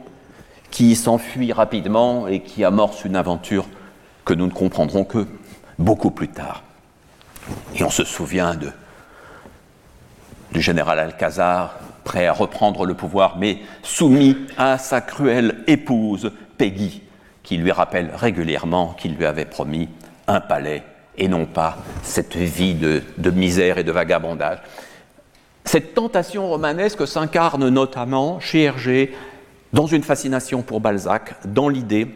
qui s'enfuit rapidement et qui amorce une aventure que nous ne comprendrons que beaucoup plus tard. Et on se souvient de, du général Alcazar, prêt à reprendre le pouvoir, mais soumis à sa cruelle épouse, Peggy, qui lui rappelle régulièrement qu'il lui avait promis un palais et non pas cette vie de, misère et de vagabondage. Cette tentation romanesque s'incarne notamment chez Hergé dans une fascination pour Balzac, dans l'idée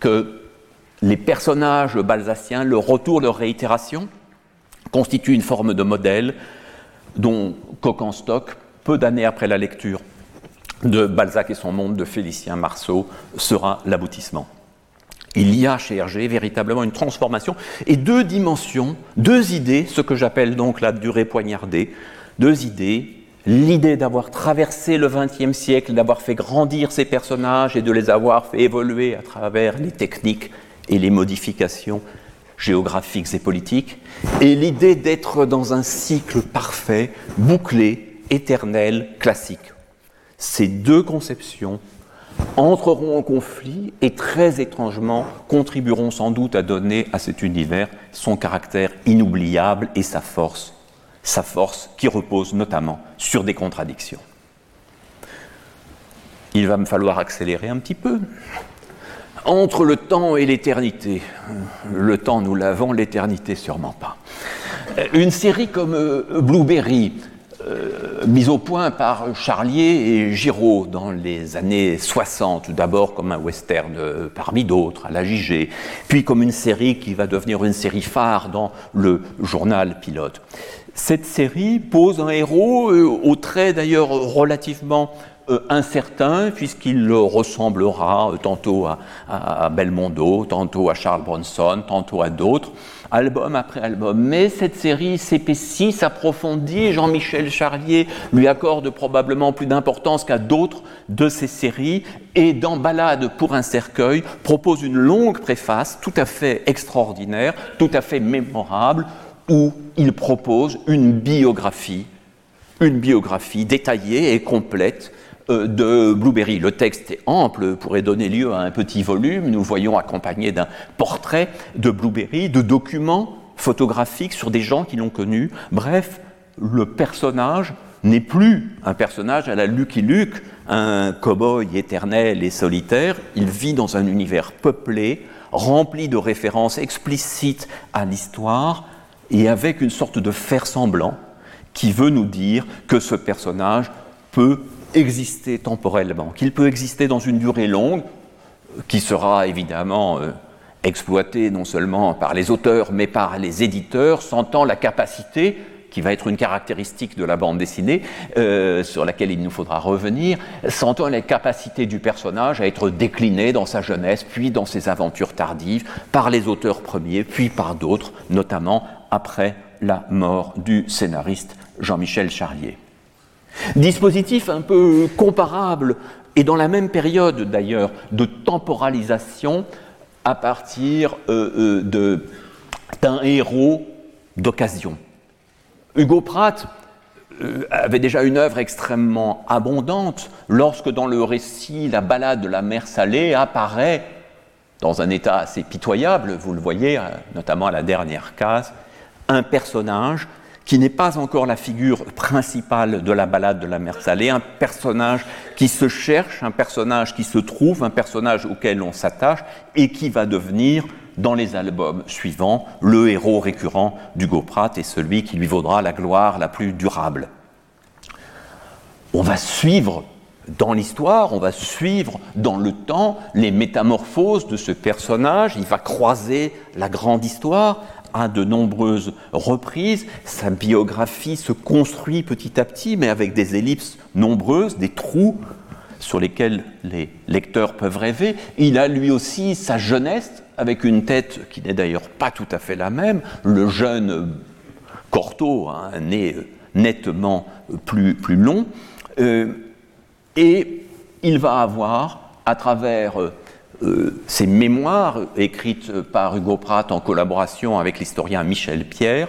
que les personnages balsaciens, le retour, leur réitération, constituent une forme de modèle dont Coquenstock peu d'années après la lecture de Balzac et son monde de Félicien Marceau, sera l'aboutissement. Il y a chez Hergé véritablement une transformation et deux dimensions, deux idées, ce que j'appelle donc la durée poignardée, deux idées, l'idée d'avoir traversé le XXe siècle, d'avoir fait grandir ces personnages et de les avoir fait évoluer à travers les techniques et les modifications géographiques et politiques, et l'idée d'être dans un cycle parfait, bouclé, éternel, classique. Ces deux conceptions entreront en conflit et très étrangement contribueront sans doute à donner à cet univers son caractère inoubliable et sa force, sa force qui repose notamment sur des contradictions. Il va me falloir accélérer un petit peu. Entre le temps et l'éternité, le temps nous l'avons, l'éternité sûrement pas. Une série comme euh, Blueberry, euh, mise au point par Charlier et Giraud dans les années 60, d'abord comme un western euh, parmi d'autres, à la JG, puis comme une série qui va devenir une série phare dans le journal pilote. Cette série pose un héros euh, au trait d'ailleurs relativement incertain, puisqu'il ressemblera tantôt à Belmondo, tantôt à Charles Bronson, tantôt à d'autres album après album. Mais cette série s'épaissit, s'approfondit. Jean-Michel Charlier lui accorde probablement plus d'importance qu'à d'autres de ses séries et dans Balade pour un cercueil propose une longue préface tout à fait extraordinaire, tout à fait mémorable, où il propose une biographie, une biographie détaillée et complète de Blueberry. Le texte est ample, pourrait donner lieu à un petit volume. Nous voyons accompagné d'un portrait de Blueberry, de documents photographiques sur des gens qui l'ont connu. Bref, le personnage n'est plus un personnage à la Lucky Luke, un cow-boy éternel et solitaire. Il vit dans un univers peuplé, rempli de références explicites à l'histoire et avec une sorte de faire semblant qui veut nous dire que ce personnage peut exister temporellement, qu'il peut exister dans une durée longue, qui sera évidemment euh, exploitée non seulement par les auteurs, mais par les éditeurs, sentant la capacité qui va être une caractéristique de la bande dessinée, euh, sur laquelle il nous faudra revenir, sentant la capacité du personnage à être décliné dans sa jeunesse, puis dans ses aventures tardives, par les auteurs premiers, puis par d'autres, notamment après la mort du scénariste Jean-Michel Charlier. Dispositif un peu comparable et dans la même période d'ailleurs de temporalisation à partir euh, euh, d'un héros d'occasion. Hugo Pratt euh, avait déjà une œuvre extrêmement abondante lorsque dans le récit la balade de la mer salée apparaît dans un état assez pitoyable, vous le voyez notamment à la dernière case, un personnage qui n'est pas encore la figure principale de la balade de la mer salée, un personnage qui se cherche, un personnage qui se trouve, un personnage auquel on s'attache et qui va devenir, dans les albums suivants, le héros récurrent d'Hugo Pratt et celui qui lui vaudra la gloire la plus durable. On va suivre dans l'histoire, on va suivre dans le temps les métamorphoses de ce personnage, il va croiser la grande histoire à de nombreuses reprises. Sa biographie se construit petit à petit, mais avec des ellipses nombreuses, des trous sur lesquels les lecteurs peuvent rêver. Il a lui aussi sa jeunesse, avec une tête qui n'est d'ailleurs pas tout à fait la même, le jeune Cortot, un nez nettement plus, long. Euh, et il va avoir, à travers euh, ces mémoires écrites par Hugo Pratt en collaboration avec l'historien Michel Pierre,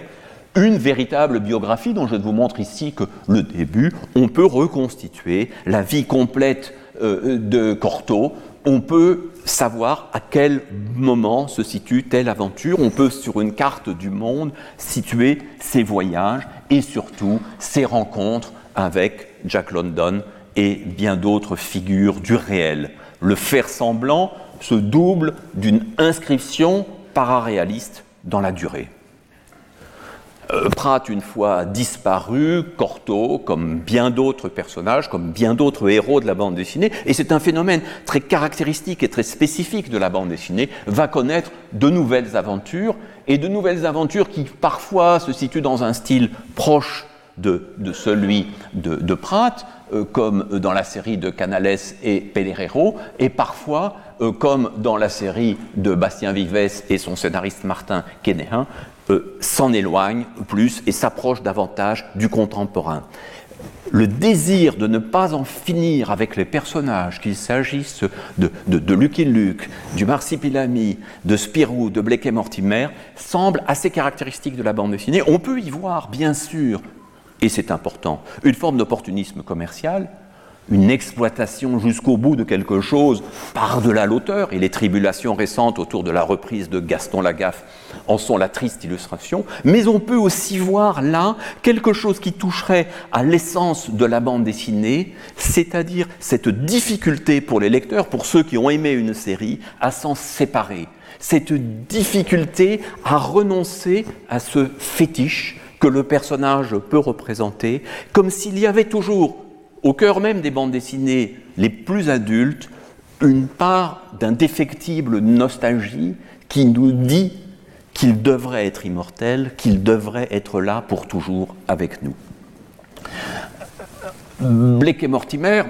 une véritable biographie dont je vous montre ici que le début, on peut reconstituer la vie complète euh, de Cortot, on peut savoir à quel moment se situe telle aventure, on peut sur une carte du monde situer ses voyages et surtout ses rencontres avec Jack London et bien d'autres figures du réel. Le faire semblant se double d'une inscription pararéaliste dans la durée. Euh, Pratt, une fois disparu, Cortot, comme bien d'autres personnages, comme bien d'autres héros de la bande dessinée, et c'est un phénomène très caractéristique et très spécifique de la bande dessinée, va connaître de nouvelles aventures, et de nouvelles aventures qui parfois se situent dans un style proche de, celui de, Pratt, euh, comme dans la série de Canales et Pellerero, et parfois, euh, comme dans la série de Bastien Vives et son scénariste Martin Quénéen, euh, s'en éloigne plus et s'approche davantage du contemporain le désir de ne pas en finir avec les personnages, qu'il s'agisse de, de, Lucky Luke, du Marsipilami, de Spirou, de Blake et Mortimer, semble assez caractéristique de la bande dessinée. On peut y voir, bien sûr, et c'est important, une forme d'opportunisme commercial, une exploitation jusqu'au bout de quelque chose par-delà l'auteur, et les tribulations récentes autour de la reprise de Gaston Lagaffe en sont la triste illustration, mais on peut aussi voir là quelque chose qui toucherait à l'essence de la bande dessinée, c'est-à-dire cette difficulté pour les lecteurs, pour ceux qui ont aimé une série, à s'en séparer, cette difficulté à renoncer à ce fétiche que le personnage peut représenter, comme s'il y avait toujours au cœur même des bandes dessinées les plus adultes, une part d'indéfectible nostalgie qui nous dit qu'il devrait être immortel, qu'il devrait être là pour toujours avec nous. Blake et Mortimer,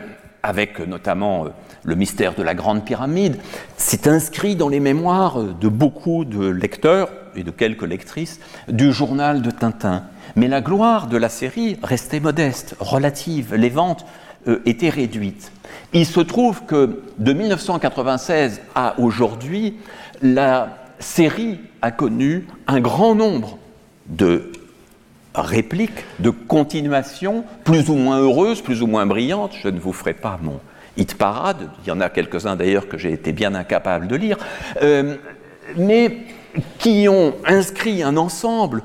avec notamment euh, le mystère de la Grande Pyramide, s'est inscrit dans les mémoires de beaucoup de lecteurs et de quelques lectrices du journal de Tintin. Mais la gloire de la série restait modeste, relative. Les ventes euh, étaient réduites. Il se trouve que de 1996 à aujourd'hui, la série a connu un grand nombre de répliques, de continuations, plus ou moins heureuses, plus ou moins brillantes. Je ne vous ferai pas mon hit parade, il y en a quelques-uns d'ailleurs que j'ai été bien incapable de lire, euh, mais qui ont inscrit un ensemble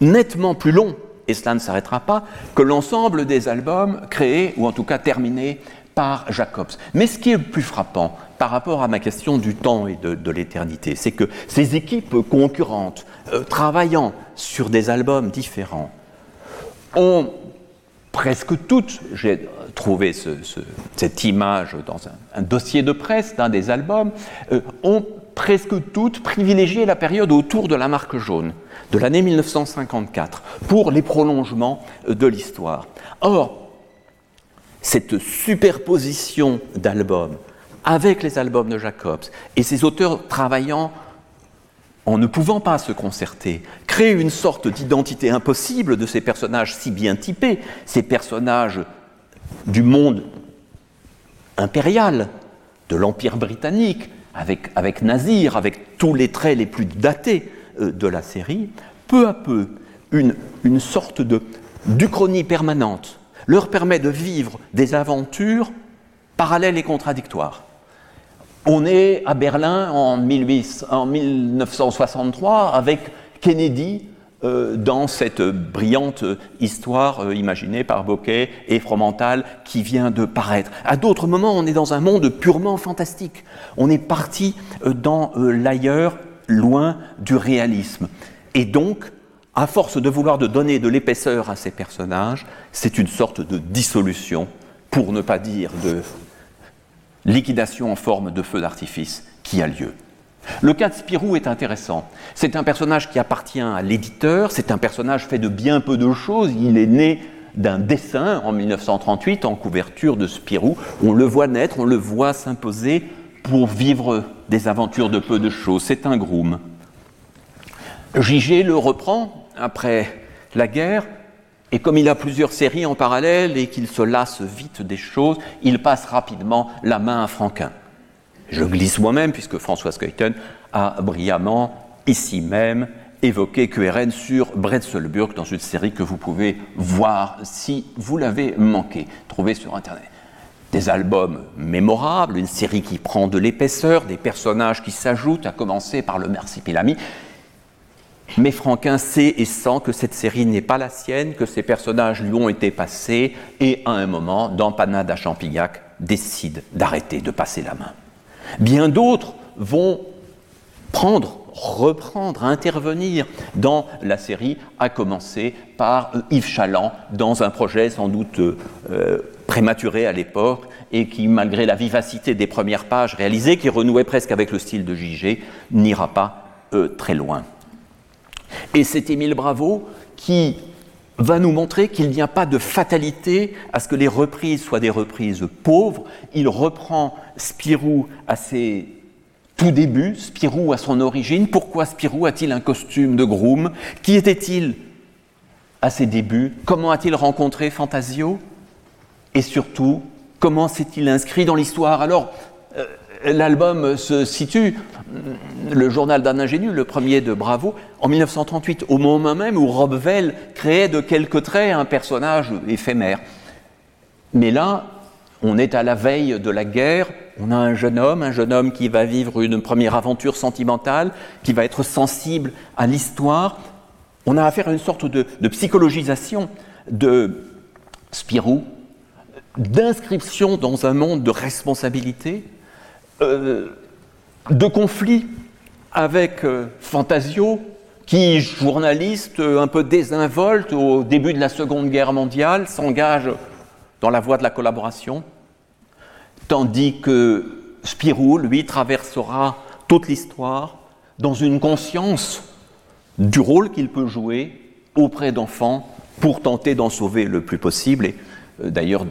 nettement plus long, et cela ne s'arrêtera pas, que l'ensemble des albums créés, ou en tout cas terminés, par Jacobs. Mais ce qui est le plus frappant par rapport à ma question du temps et de, l'éternité, c'est que ces équipes concurrentes, euh, travaillant sur des albums différents, ont presque toutes, j'ai trouvé cette image dans un, dossier de presse d'un des albums, euh, ont presque toutes privilégié la période autour de la marque jaune, de l'année 1954, pour les prolongements de l'histoire. Or, cette superposition d'albums avec les albums de Jacobs et ces auteurs travaillant en ne pouvant pas se concerter, créer une sorte d'identité impossible de ces personnages si bien typés, ces personnages du monde impérial, de l'Empire britannique, avec, Nazir, avec tous les traits les plus datés euh, de la série, peu à peu, une, une sorte de d'uchronie permanente leur permet de vivre des aventures parallèles et contradictoires. On est à Berlin en, 1963 avec Kennedy dans cette brillante histoire euh, imaginée par Bocquet et Fromental qui vient de paraître. À d'autres moments, on est dans un monde purement fantastique. On est parti euh, dans l'ailleurs, loin du réalisme. Et donc, à force de vouloir donner de l'épaisseur à ces personnages, c'est une sorte de dissolution, pour ne pas dire de liquidation en forme de feu d'artifice qui a lieu. Le cas de Spirou est intéressant. C'est un personnage qui appartient à l'éditeur, c'est un personnage fait de bien peu de choses. Il est né d'un dessin en 1938 en couverture de Spirou. On le voit naître, on le voit s'imposer pour vivre des aventures de peu de choses. C'est un groom. JG le reprend après la guerre, et comme il a plusieurs séries en parallèle et qu'il se lasse vite des choses, il passe rapidement la main à Franquin. Je glisse moi-même, puisque François Skeuten a brillamment, ici même, évoqué QRN sur Bretzelburg dans une série que vous pouvez voir si vous l'avez manqué, trouver sur Internet. Des albums mémorables, une série qui prend de l'épaisseur, des personnages qui s'ajoutent, à commencer par le Merci Pilami. Mais Franquin sait et sent que cette série n'est pas la sienne, que ses personnages lui ont été passés, et à un moment, dans Panade à Champillac, décide d'arrêter de passer la main. Bien d'autres vont prendre, reprendre, intervenir dans la série, à commencer par Yves Chaland, dans un projet sans doute euh, prématuré à l'époque, et qui, malgré la vivacité des premières pages réalisées, qui renouait presque avec le style de JG, n'ira pas euh, très loin. Et c'est Émile Bravo qui, va nous montrer qu'il n'y a pas de fatalité à ce que les reprises soient des reprises pauvres. Il reprend Spirou à ses tout débuts, Spirou à son origine. Pourquoi Spirou a-t-il un costume de groom? Qui était-il à ses débuts? Comment a-t-il rencontré Fantasio? Et surtout, comment s'est-il inscrit dans l'histoire? Alors, l'album se situe, le journal d'un ingénu, le premier de Bravo, en 1938, au moment même où Rob Vell créait de quelques traits un personnage éphémère. Mais là, on est à la veille de la guerre, on a un jeune homme, un jeune homme qui va vivre une première aventure sentimentale, qui va être sensible à l'histoire. On a affaire à une sorte de, psychologisation de Spirou, d'inscription dans un monde de responsabilité, euh, de conflit avec euh, Fantasio, qui, journaliste euh, un peu désinvolte au début de la Seconde Guerre mondiale, s'engage dans la voie de la collaboration, tandis que Spirou, lui, traversera toute l'histoire dans une conscience du rôle qu'il peut jouer auprès d'enfants pour tenter d'en sauver le plus possible. Et d'ailleurs,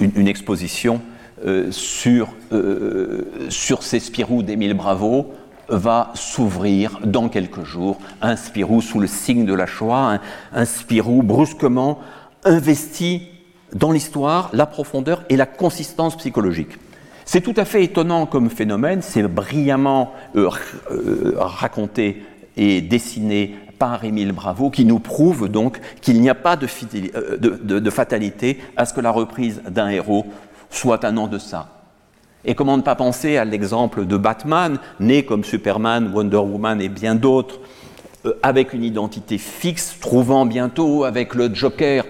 une, exposition euh, sur, euh, sur ces Spirou d'Émile Bravo va s'ouvrir dans quelques jours. Un Spirou sous le signe de la Shoah, un, Spirou brusquement investi dans l'histoire, la profondeur et la consistance psychologique. C'est tout à fait étonnant comme phénomène, c'est brillamment euh, raconté et dessiné par Émile Bravo, qui nous prouve donc qu'il n'y a pas de, de, fatalité à ce que la reprise d'un héros soit un nom de ça. Et comment ne pas penser à l'exemple de Batman, né comme Superman, Wonder Woman et bien d'autres, euh, avec une identité fixe, trouvant bientôt avec le Joker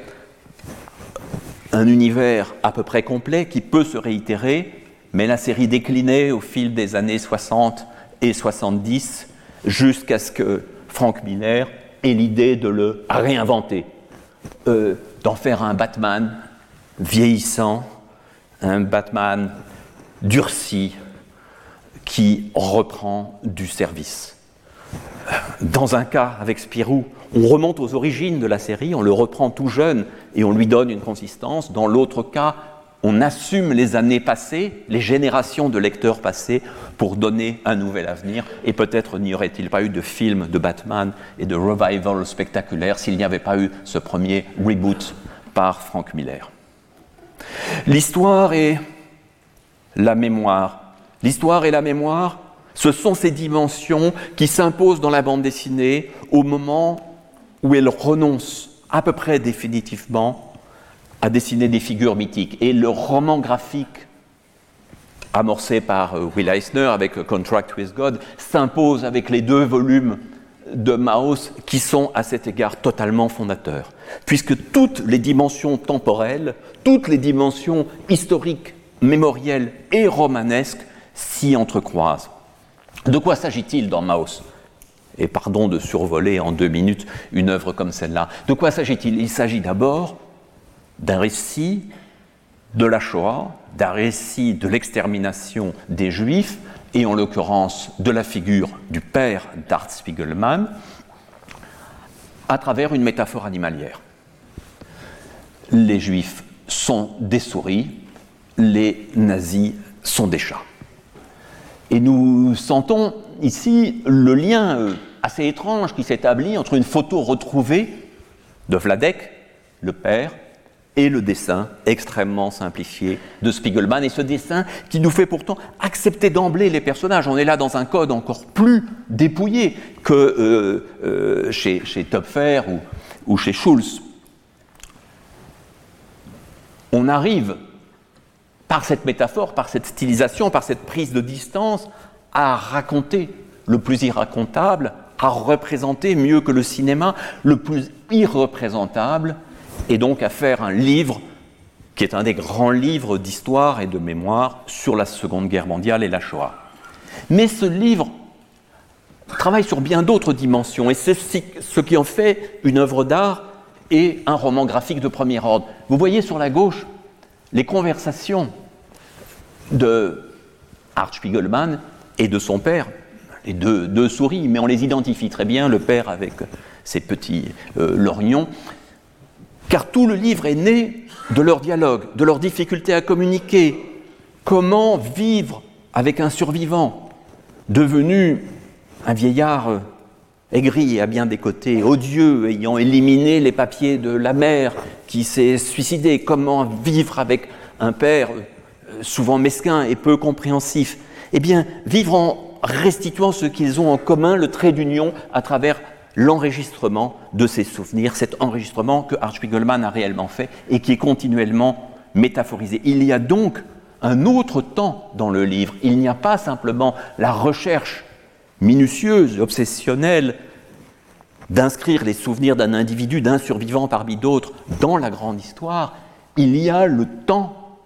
un univers à peu près complet qui peut se réitérer, mais la série déclinait au fil des années 60 et 70 jusqu'à ce que Frank Miller ait l'idée de le réinventer, euh, d'en faire un Batman vieillissant, un Batman durci qui reprend du service. Dans un cas avec Spirou, on remonte aux origines de la série, on le reprend tout jeune et on lui donne une consistance. Dans l'autre cas, on assume les années passées, les générations de lecteurs passés pour donner un nouvel avenir. Et peut-être n'y aurait-il pas eu de film de Batman et de revival spectaculaire s'il n'y avait pas eu ce premier reboot par Frank Miller. L'histoire et la mémoire. L'histoire et la mémoire, ce sont ces dimensions qui s'imposent dans la bande dessinée au moment où elle renonce à peu près définitivement à dessiner des figures mythiques. Et le roman graphique amorcé par euh, Will Eisner avec Contract with God s'impose avec les deux volumes de Maus qui sont à cet égard totalement fondateurs, puisque toutes les dimensions temporelles, toutes les dimensions historiques, mémorielles et romanesques s'y entrecroisent. De quoi s'agit-il dans Maus Et pardon de survoler en deux minutes une œuvre comme celle-là. De quoi s'agit-il? Il s'agit d'abord d'un récit de la Shoah, d'un récit de l'extermination des Juifs, et en l'occurrence de la figure du père d'Art Spiegelman, à travers une métaphore animalière. Les juifs sont des souris, les nazis sont des chats. Et nous sentons ici le lien euh, assez étrange qui s'établit entre une photo retrouvée de Vladek, le père, et le dessin extrêmement simplifié de Spiegelman, et ce dessin qui nous fait pourtant accepter d'emblée les personnages. On est là dans un code encore plus dépouillé que euh, euh, chez, Topfer ou, ou chez Schulz. On arrive par cette métaphore, par cette stylisation, par cette prise de distance, à raconter le plus irracontable, à représenter mieux que le cinéma le plus irreprésentable, et donc à faire un livre qui est un des grands livres d'histoire et de mémoire sur la Seconde Guerre mondiale et la Shoah. Mais ce livre travaille sur bien d'autres dimensions, et c'est ce qui en fait une œuvre d'art et un roman graphique de premier ordre. Vous voyez sur la gauche les conversations de Art Spiegelman et de son père, les deux, souris, mais on les identifie très bien, le père avec ses petits euh, lorgnons, car tout le livre est né de leur dialogue, de leur difficulté à communiquer. Comment vivre avec un survivant devenu un vieillard euh, aigri à bien des côtés, odieux, ayant éliminé les papiers de la mère qui s'est suicidé. Comment vivre avec un père euh, souvent mesquin et peu compréhensif? Eh bien, vivre en restituant ce qu'ils ont en commun, le trait d'union à travers l'enregistrement de ces souvenirs, cet enregistrement que Art Spiegelman a réellement fait et qui est continuellement métaphorisé. Il y a donc un autre temps dans le livre. Il n'y a pas simplement la recherche minutieuse, obsessionnelle, d'inscrire les souvenirs d'un individu, d'un survivant parmi d'autres, dans la grande histoire. Il y a le temps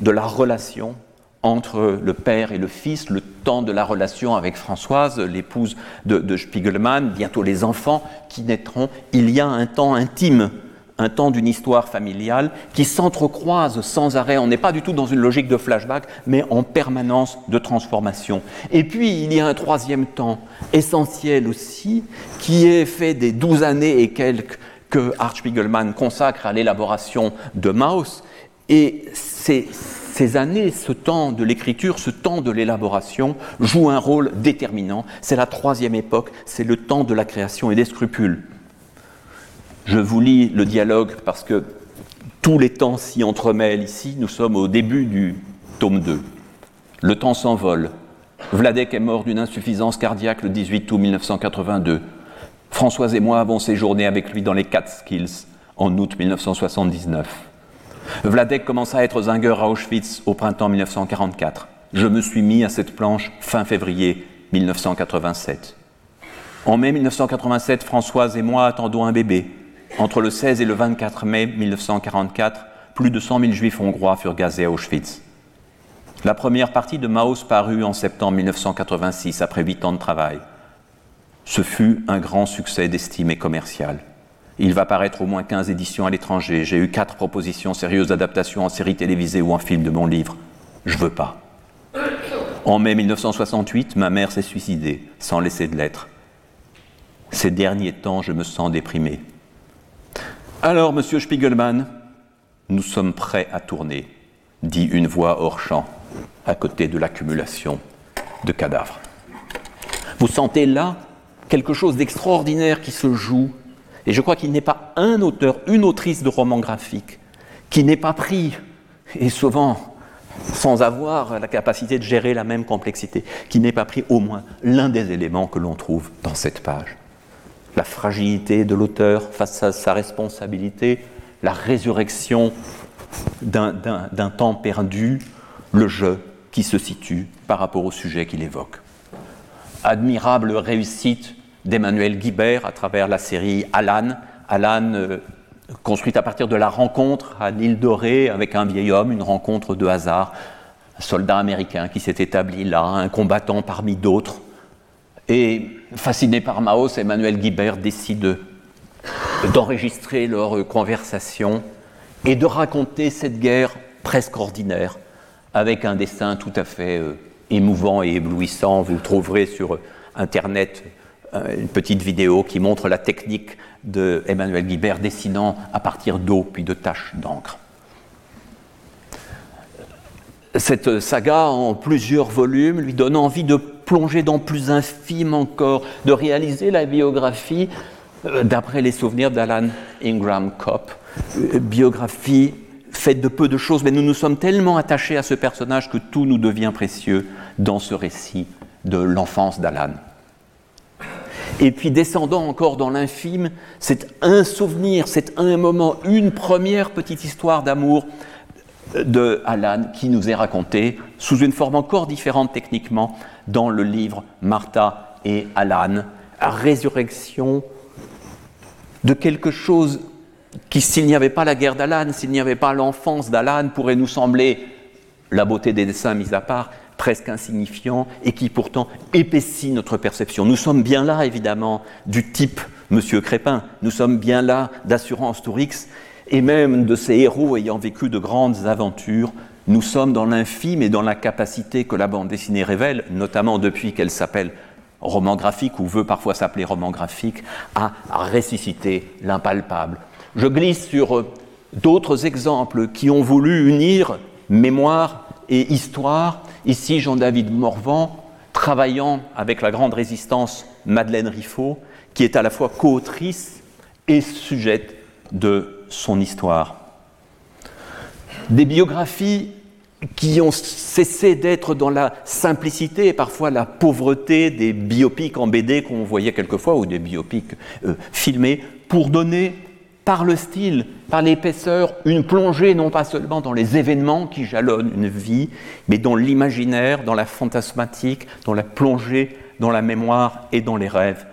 de la relation entre le père et le fils, le temps de la relation avec Françoise, l'épouse de, Spiegelman, bientôt les enfants qui naîtront. Il y a un temps intime, un temps d'une histoire familiale qui s'entrecroise sans arrêt. On n'est pas du tout dans une logique de flashback, mais en permanence de transformation. Et puis, il y a un troisième temps, essentiel aussi, qui est fait des douze années et quelques que Art Spiegelman consacre à l'élaboration de Maus. Et c'est ces années, ce temps de l'écriture, ce temps de l'élaboration joue un rôle déterminant. C'est la troisième époque, c'est le temps de la création et des scrupules. Je vous lis le dialogue parce que tous les temps s'y entremêlent ici. Nous sommes au début du tome 2. Le temps s'envole. Vladek est mort d'une insuffisance cardiaque le 18 août 1982. Françoise et moi avons séjourné avec lui dans les Catskills en août 1979. Vladek commença à être zingueur à Auschwitz au printemps 1944. Je me suis mis à cette planche fin février 1987. En mai 1987, Françoise et moi attendons un bébé. Entre le 16 et le 24 mai 1944, plus de 100 000 juifs hongrois furent gazés à Auschwitz. La première partie de Maus parut en septembre 1986, après huit ans de travail. Ce fut un grand succès d'estime et commercial. Il va paraître au moins 15 éditions à l'étranger. J'ai eu quatre propositions sérieuses d'adaptation en série télévisée ou en film de mon livre. Je veux pas. En mai 1968, ma mère s'est suicidée, sans laisser de lettres. Ces derniers temps, je me sens déprimé. Alors, monsieur Spiegelman, nous sommes prêts à tourner, dit une voix hors champ, à côté de l'accumulation de cadavres. Vous sentez là quelque chose d'extraordinaire qui se joue et je crois qu'il n'est pas un auteur, une autrice de roman graphique qui n'ait pas pris, et souvent sans avoir la capacité de gérer la même complexité, qui n'ait pas pris au moins l'un des éléments que l'on trouve dans cette page. La fragilité de l'auteur face à sa responsabilité, la résurrection d'un temps perdu, le jeu qui se situe par rapport au sujet qu'il évoque. Admirable réussite d'Emmanuel Guibert à travers la série Alan. Alan, euh, construite à partir de la rencontre à l'île Dorée avec un vieil homme, une rencontre de hasard, un soldat américain qui s'est établi là, un combattant parmi d'autres. Et fasciné par Maos, Emmanuel Guibert décide d'enregistrer leur conversation et de raconter cette guerre presque ordinaire avec un dessin tout à fait euh, émouvant et éblouissant. Vous le trouverez sur Internet une petite vidéo qui montre la technique de Emmanuel Guibert dessinant à partir d'eau puis de taches d'encre. Cette saga en plusieurs volumes lui donne envie de plonger dans plus infime encore, de réaliser la biographie euh, d'après les souvenirs d'Alan Ingram Copp, euh, biographie faite de peu de choses, mais nous nous sommes tellement attachés à ce personnage que tout nous devient précieux dans ce récit de l'enfance d'Alan. Et puis descendant encore dans l'infime, c'est un souvenir, c'est un moment, une première petite histoire d'amour de Alan qui nous est racontée sous une forme encore différente techniquement dans le livre Martha et Alan, résurrection de quelque chose qui, s'il n'y avait pas la guerre d'Alan, s'il n'y avait pas l'enfance d'Alan, pourrait nous sembler, la beauté des dessins mis à part, presque insignifiant et qui pourtant épaissit notre perception. Nous sommes bien là, évidemment, du type Monsieur Crépin, nous sommes bien là d'Assurance Tourix et même de ces héros ayant vécu de grandes aventures. Nous sommes dans l'infime et dans la capacité que la bande dessinée révèle, notamment depuis qu'elle s'appelle roman graphique ou veut parfois s'appeler roman graphique, à ressusciter l'impalpable, Je glisse sur euh, d'autres exemples qui ont voulu unir mémoire et histoire. Ici, Jean-David Morvan, travaillant avec la grande résistance Madeleine Riffaut, qui est à la fois co-autrice et sujette de son histoire. Des biographies qui ont cessé d'être dans la simplicité et parfois la pauvreté des biopics en BD qu'on voyait quelquefois, ou des biopics euh, filmés, pour donner par le style, par l'épaisseur, une plongée non pas seulement dans les événements qui jalonnent une vie, mais dans l'imaginaire, dans la fantasmatique, dans la plongée, dans la mémoire et dans les rêves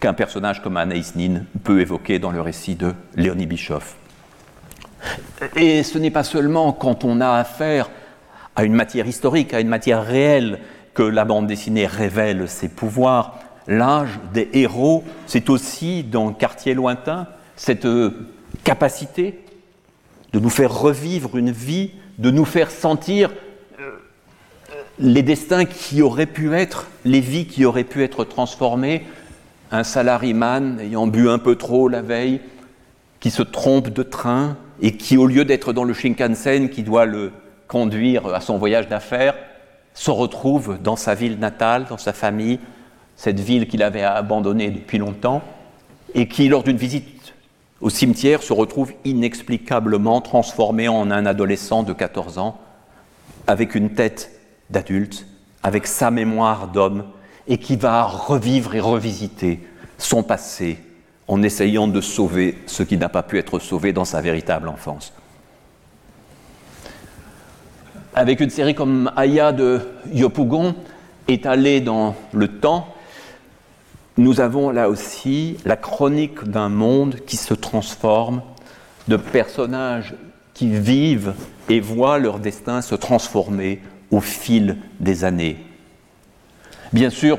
qu'un personnage comme Anaïs Nin peut évoquer dans le récit de Léonie Bischoff. Et ce n'est pas seulement quand on a affaire à une matière historique, à une matière réelle, que la bande dessinée révèle ses pouvoirs. L'âge des héros, c'est aussi dans Quartier lointain cette euh, capacité de nous faire revivre une vie, de nous faire sentir euh, les destins qui auraient pu être, les vies qui auraient pu être transformées. Un salariman ayant bu un peu trop la veille, qui se trompe de train, et qui, au lieu d'être dans le Shinkansen qui doit le conduire à son voyage d'affaires, se retrouve dans sa ville natale, dans sa famille, cette ville qu'il avait abandonnée depuis longtemps, et qui, lors d'une visite au cimetière, se retrouve inexplicablement transformé en un adolescent de 14 ans, avec une tête d'adulte, avec sa mémoire d'homme, et qui va revivre et revisiter son passé, en essayant de sauver ce qui n'a pas pu être sauvé dans sa véritable enfance. Avec une série comme Aya de Yopougon, étalée dans le temps, nous avons là aussi la chronique d'un monde qui se transforme, de personnages qui vivent et voient leur destin se transformer au fil des années. Bien sûr,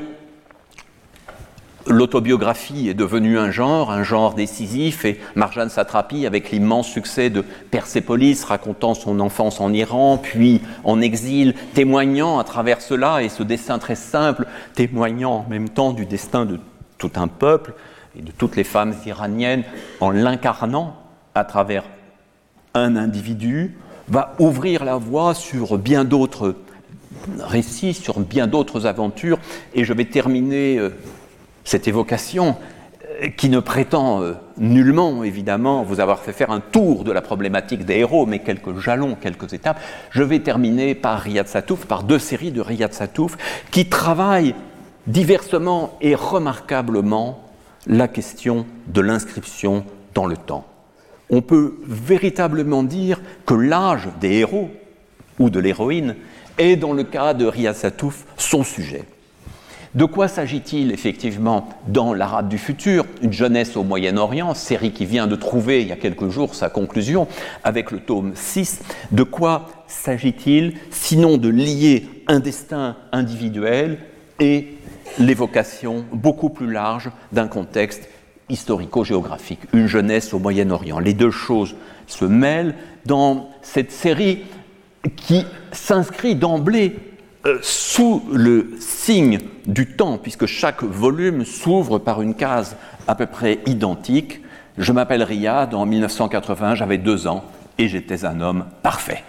L'autobiographie est devenue un genre, un genre décisif, et Marjane Satrapi, avec l'immense succès de Persépolis, racontant son enfance en Iran, puis en exil, témoignant à travers cela, et ce dessin très simple, témoignant en même temps du destin de tout un peuple et de toutes les femmes iraniennes, en l'incarnant à travers un individu, va ouvrir la voie sur bien d'autres récits, sur bien d'autres aventures, et je vais terminer euh, cette évocation euh, qui ne prétend euh, nullement, évidemment, vous avoir fait faire un tour de la problématique des héros, mais quelques jalons, quelques étapes. Je vais terminer par Riyad Satouf, par deux séries de Riyad Satouf, qui travaillent diversement et remarquablement la question de l'inscription dans le temps. On peut véritablement dire que l'âge des héros ou de l'héroïne est, dans le cas de Riyad Satouf, son sujet. De quoi s'agit-il effectivement dans l'Arabe du futur, une jeunesse au Moyen-Orient, série qui vient de trouver il y a quelques jours sa conclusion avec le tome 6 De quoi s'agit-il sinon de lier un destin individuel et l'évocation beaucoup plus large d'un contexte historico-géographique, une jeunesse au Moyen-Orient. Les deux choses se mêlent dans cette série qui s'inscrit d'emblée euh, sous le signe du temps, puisque chaque volume s'ouvre par une case à peu près identique. Je m'appelle Riyad, en 1980 j'avais deux ans et j'étais un homme parfait.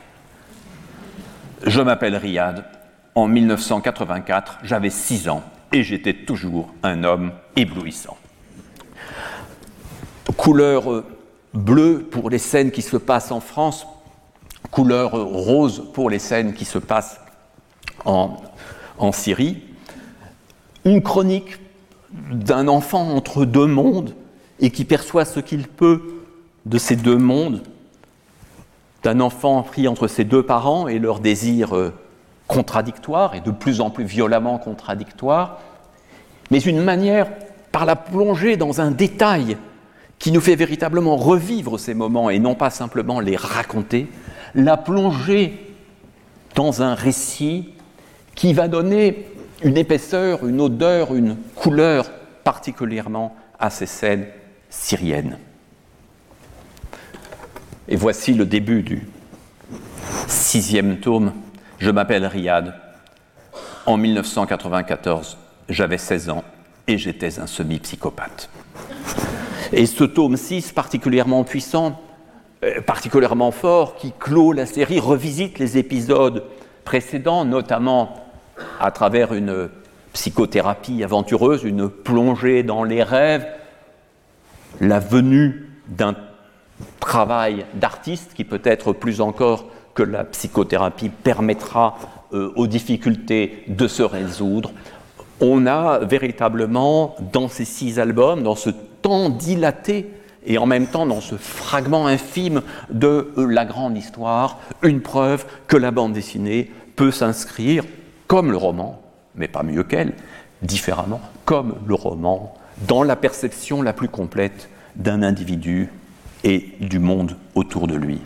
Je m'appelle Riyad, en 1984 j'avais six ans et j'étais toujours un homme éblouissant. Couleur bleue pour les scènes qui se passent en France, couleur rose pour les scènes qui se passent en, Syrie, une chronique d'un enfant entre deux mondes et qui perçoit ce qu'il peut de ces deux mondes, d'un enfant pris entre ses deux parents et leurs désirs euh, contradictoires et de plus en plus violemment contradictoires, mais une manière par la plongée dans un détail qui nous fait véritablement revivre ces moments et non pas simplement les raconter, la plonger dans un récit qui va donner une épaisseur, une odeur, une couleur particulièrement à ces scènes syriennes. Et voici le début du sixième tome. Je m'appelle Riyad. En 1994, j'avais 16 ans et j'étais un semi-psychopathe. Et ce tome 6, particulièrement puissant, euh, particulièrement fort, qui clôt la série, revisite les épisodes précédents, notamment à travers une psychothérapie aventureuse, une plongée dans les rêves, la venue d'un travail d'artiste qui peut être plus encore que la psychothérapie permettra euh, aux difficultés de se résoudre. On a véritablement dans ces six albums, dans ce temps dilaté et en même temps dans ce fragment infime de euh, la grande histoire, une preuve que la bande dessinée peut s'inscrire comme le roman, mais pas mieux qu'elle, différemment, comme le roman, dans la perception la plus complète d'un individu et du monde autour de lui.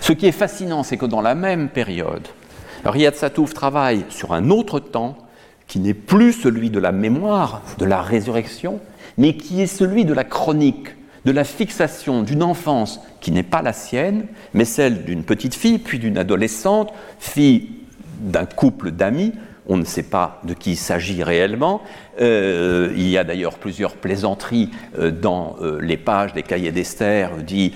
Ce qui est fascinant, c'est que dans la même période, Riyad Satouf travaille sur un autre temps qui n'est plus celui de la mémoire, de la résurrection, mais qui est celui de la chronique, de la fixation d'une enfance qui n'est pas la sienne, mais celle d'une petite fille, puis d'une adolescente, fille d'un couple d'amis, on ne sait pas de qui il s'agit réellement. Euh, il y a d'ailleurs plusieurs plaisanteries euh, dans euh, les pages des cahiers d'Esther, dit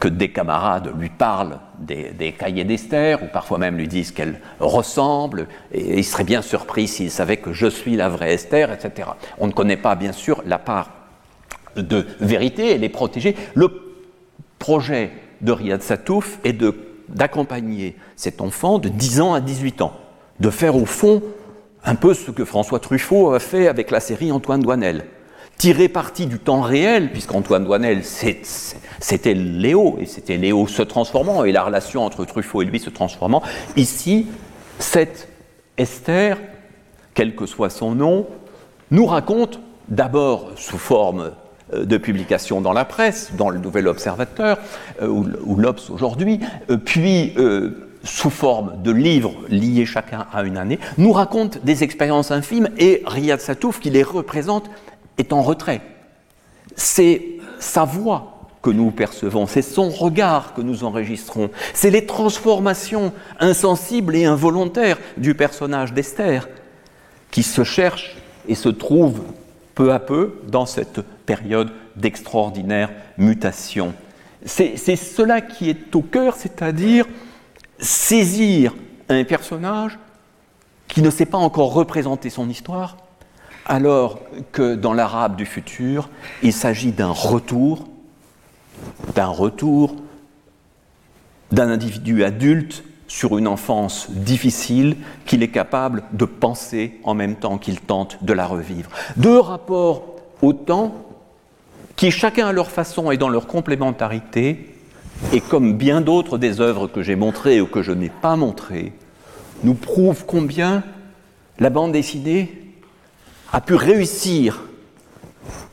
que des camarades lui parlent des, cahiers d'Esther, ou parfois même lui disent qu'elle ressemble, et il serait bien surpris s'il savait que je suis la vraie Esther, etc. On ne connaît pas bien sûr la part de vérité, elle est protégée. Le projet de Riyad Satouf est d'accompagner cet enfant de 10 ans à 18 ans, de faire au fond un peu ce que François Truffaut a fait avec la série Antoine Douanel tirer parti du temps réel, puisqu'Antoine Douanel, c'était Léo, et c'était Léo se transformant, et la relation entre Truffaut et lui se transformant. Ici, cette Esther, quel que soit son nom, nous raconte d'abord sous forme de publication dans la presse, dans le Nouvel Observateur, euh, ou, l'Obs aujourd'hui, euh, puis sous forme de livres liés chacun à une année, nous raconte des expériences infimes et Riyad Satouf qui les représente est en retrait. C'est sa voix que nous percevons, c'est son regard que nous enregistrons, c'est les transformations insensibles et involontaires du personnage d'Esther qui se cherche et se trouve peu à peu dans cette période d'extraordinaire mutation. C'est cela qui est au cœur, c'est-à-dire saisir un personnage qui ne sait pas encore représenter son histoire, alors que dans l'arabe du futur, il s'agit d'un retour, d'un retour d'un individu adulte sur une enfance difficile qu'il est capable de penser en même temps qu'il tente de la revivre. Deux rapports au temps qui, chacun à leur façon et dans leur complémentarité, et comme bien d'autres des œuvres que j'ai montrées ou que je n'ai pas montrées, nous prouvent combien la bande dessinée a pu réussir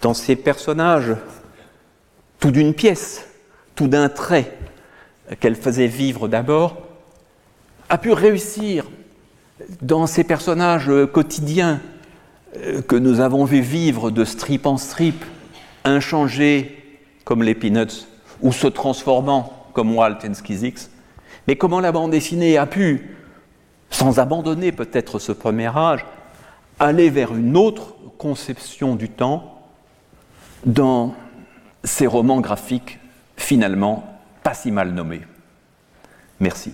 dans ces personnages tout d'une pièce, tout d'un trait qu'elle faisait vivre d'abord, a pu réussir dans ces personnages quotidiens euh, que nous avons vu vivre de strip en strip, inchangés comme les Peanuts, ou se transformant comme Walt and Skizix, mais comment la bande dessinée a pu, sans abandonner peut-être ce premier âge, aller vers une autre conception du temps dans ces romans graphiques finalement pas si mal nommés. Merci.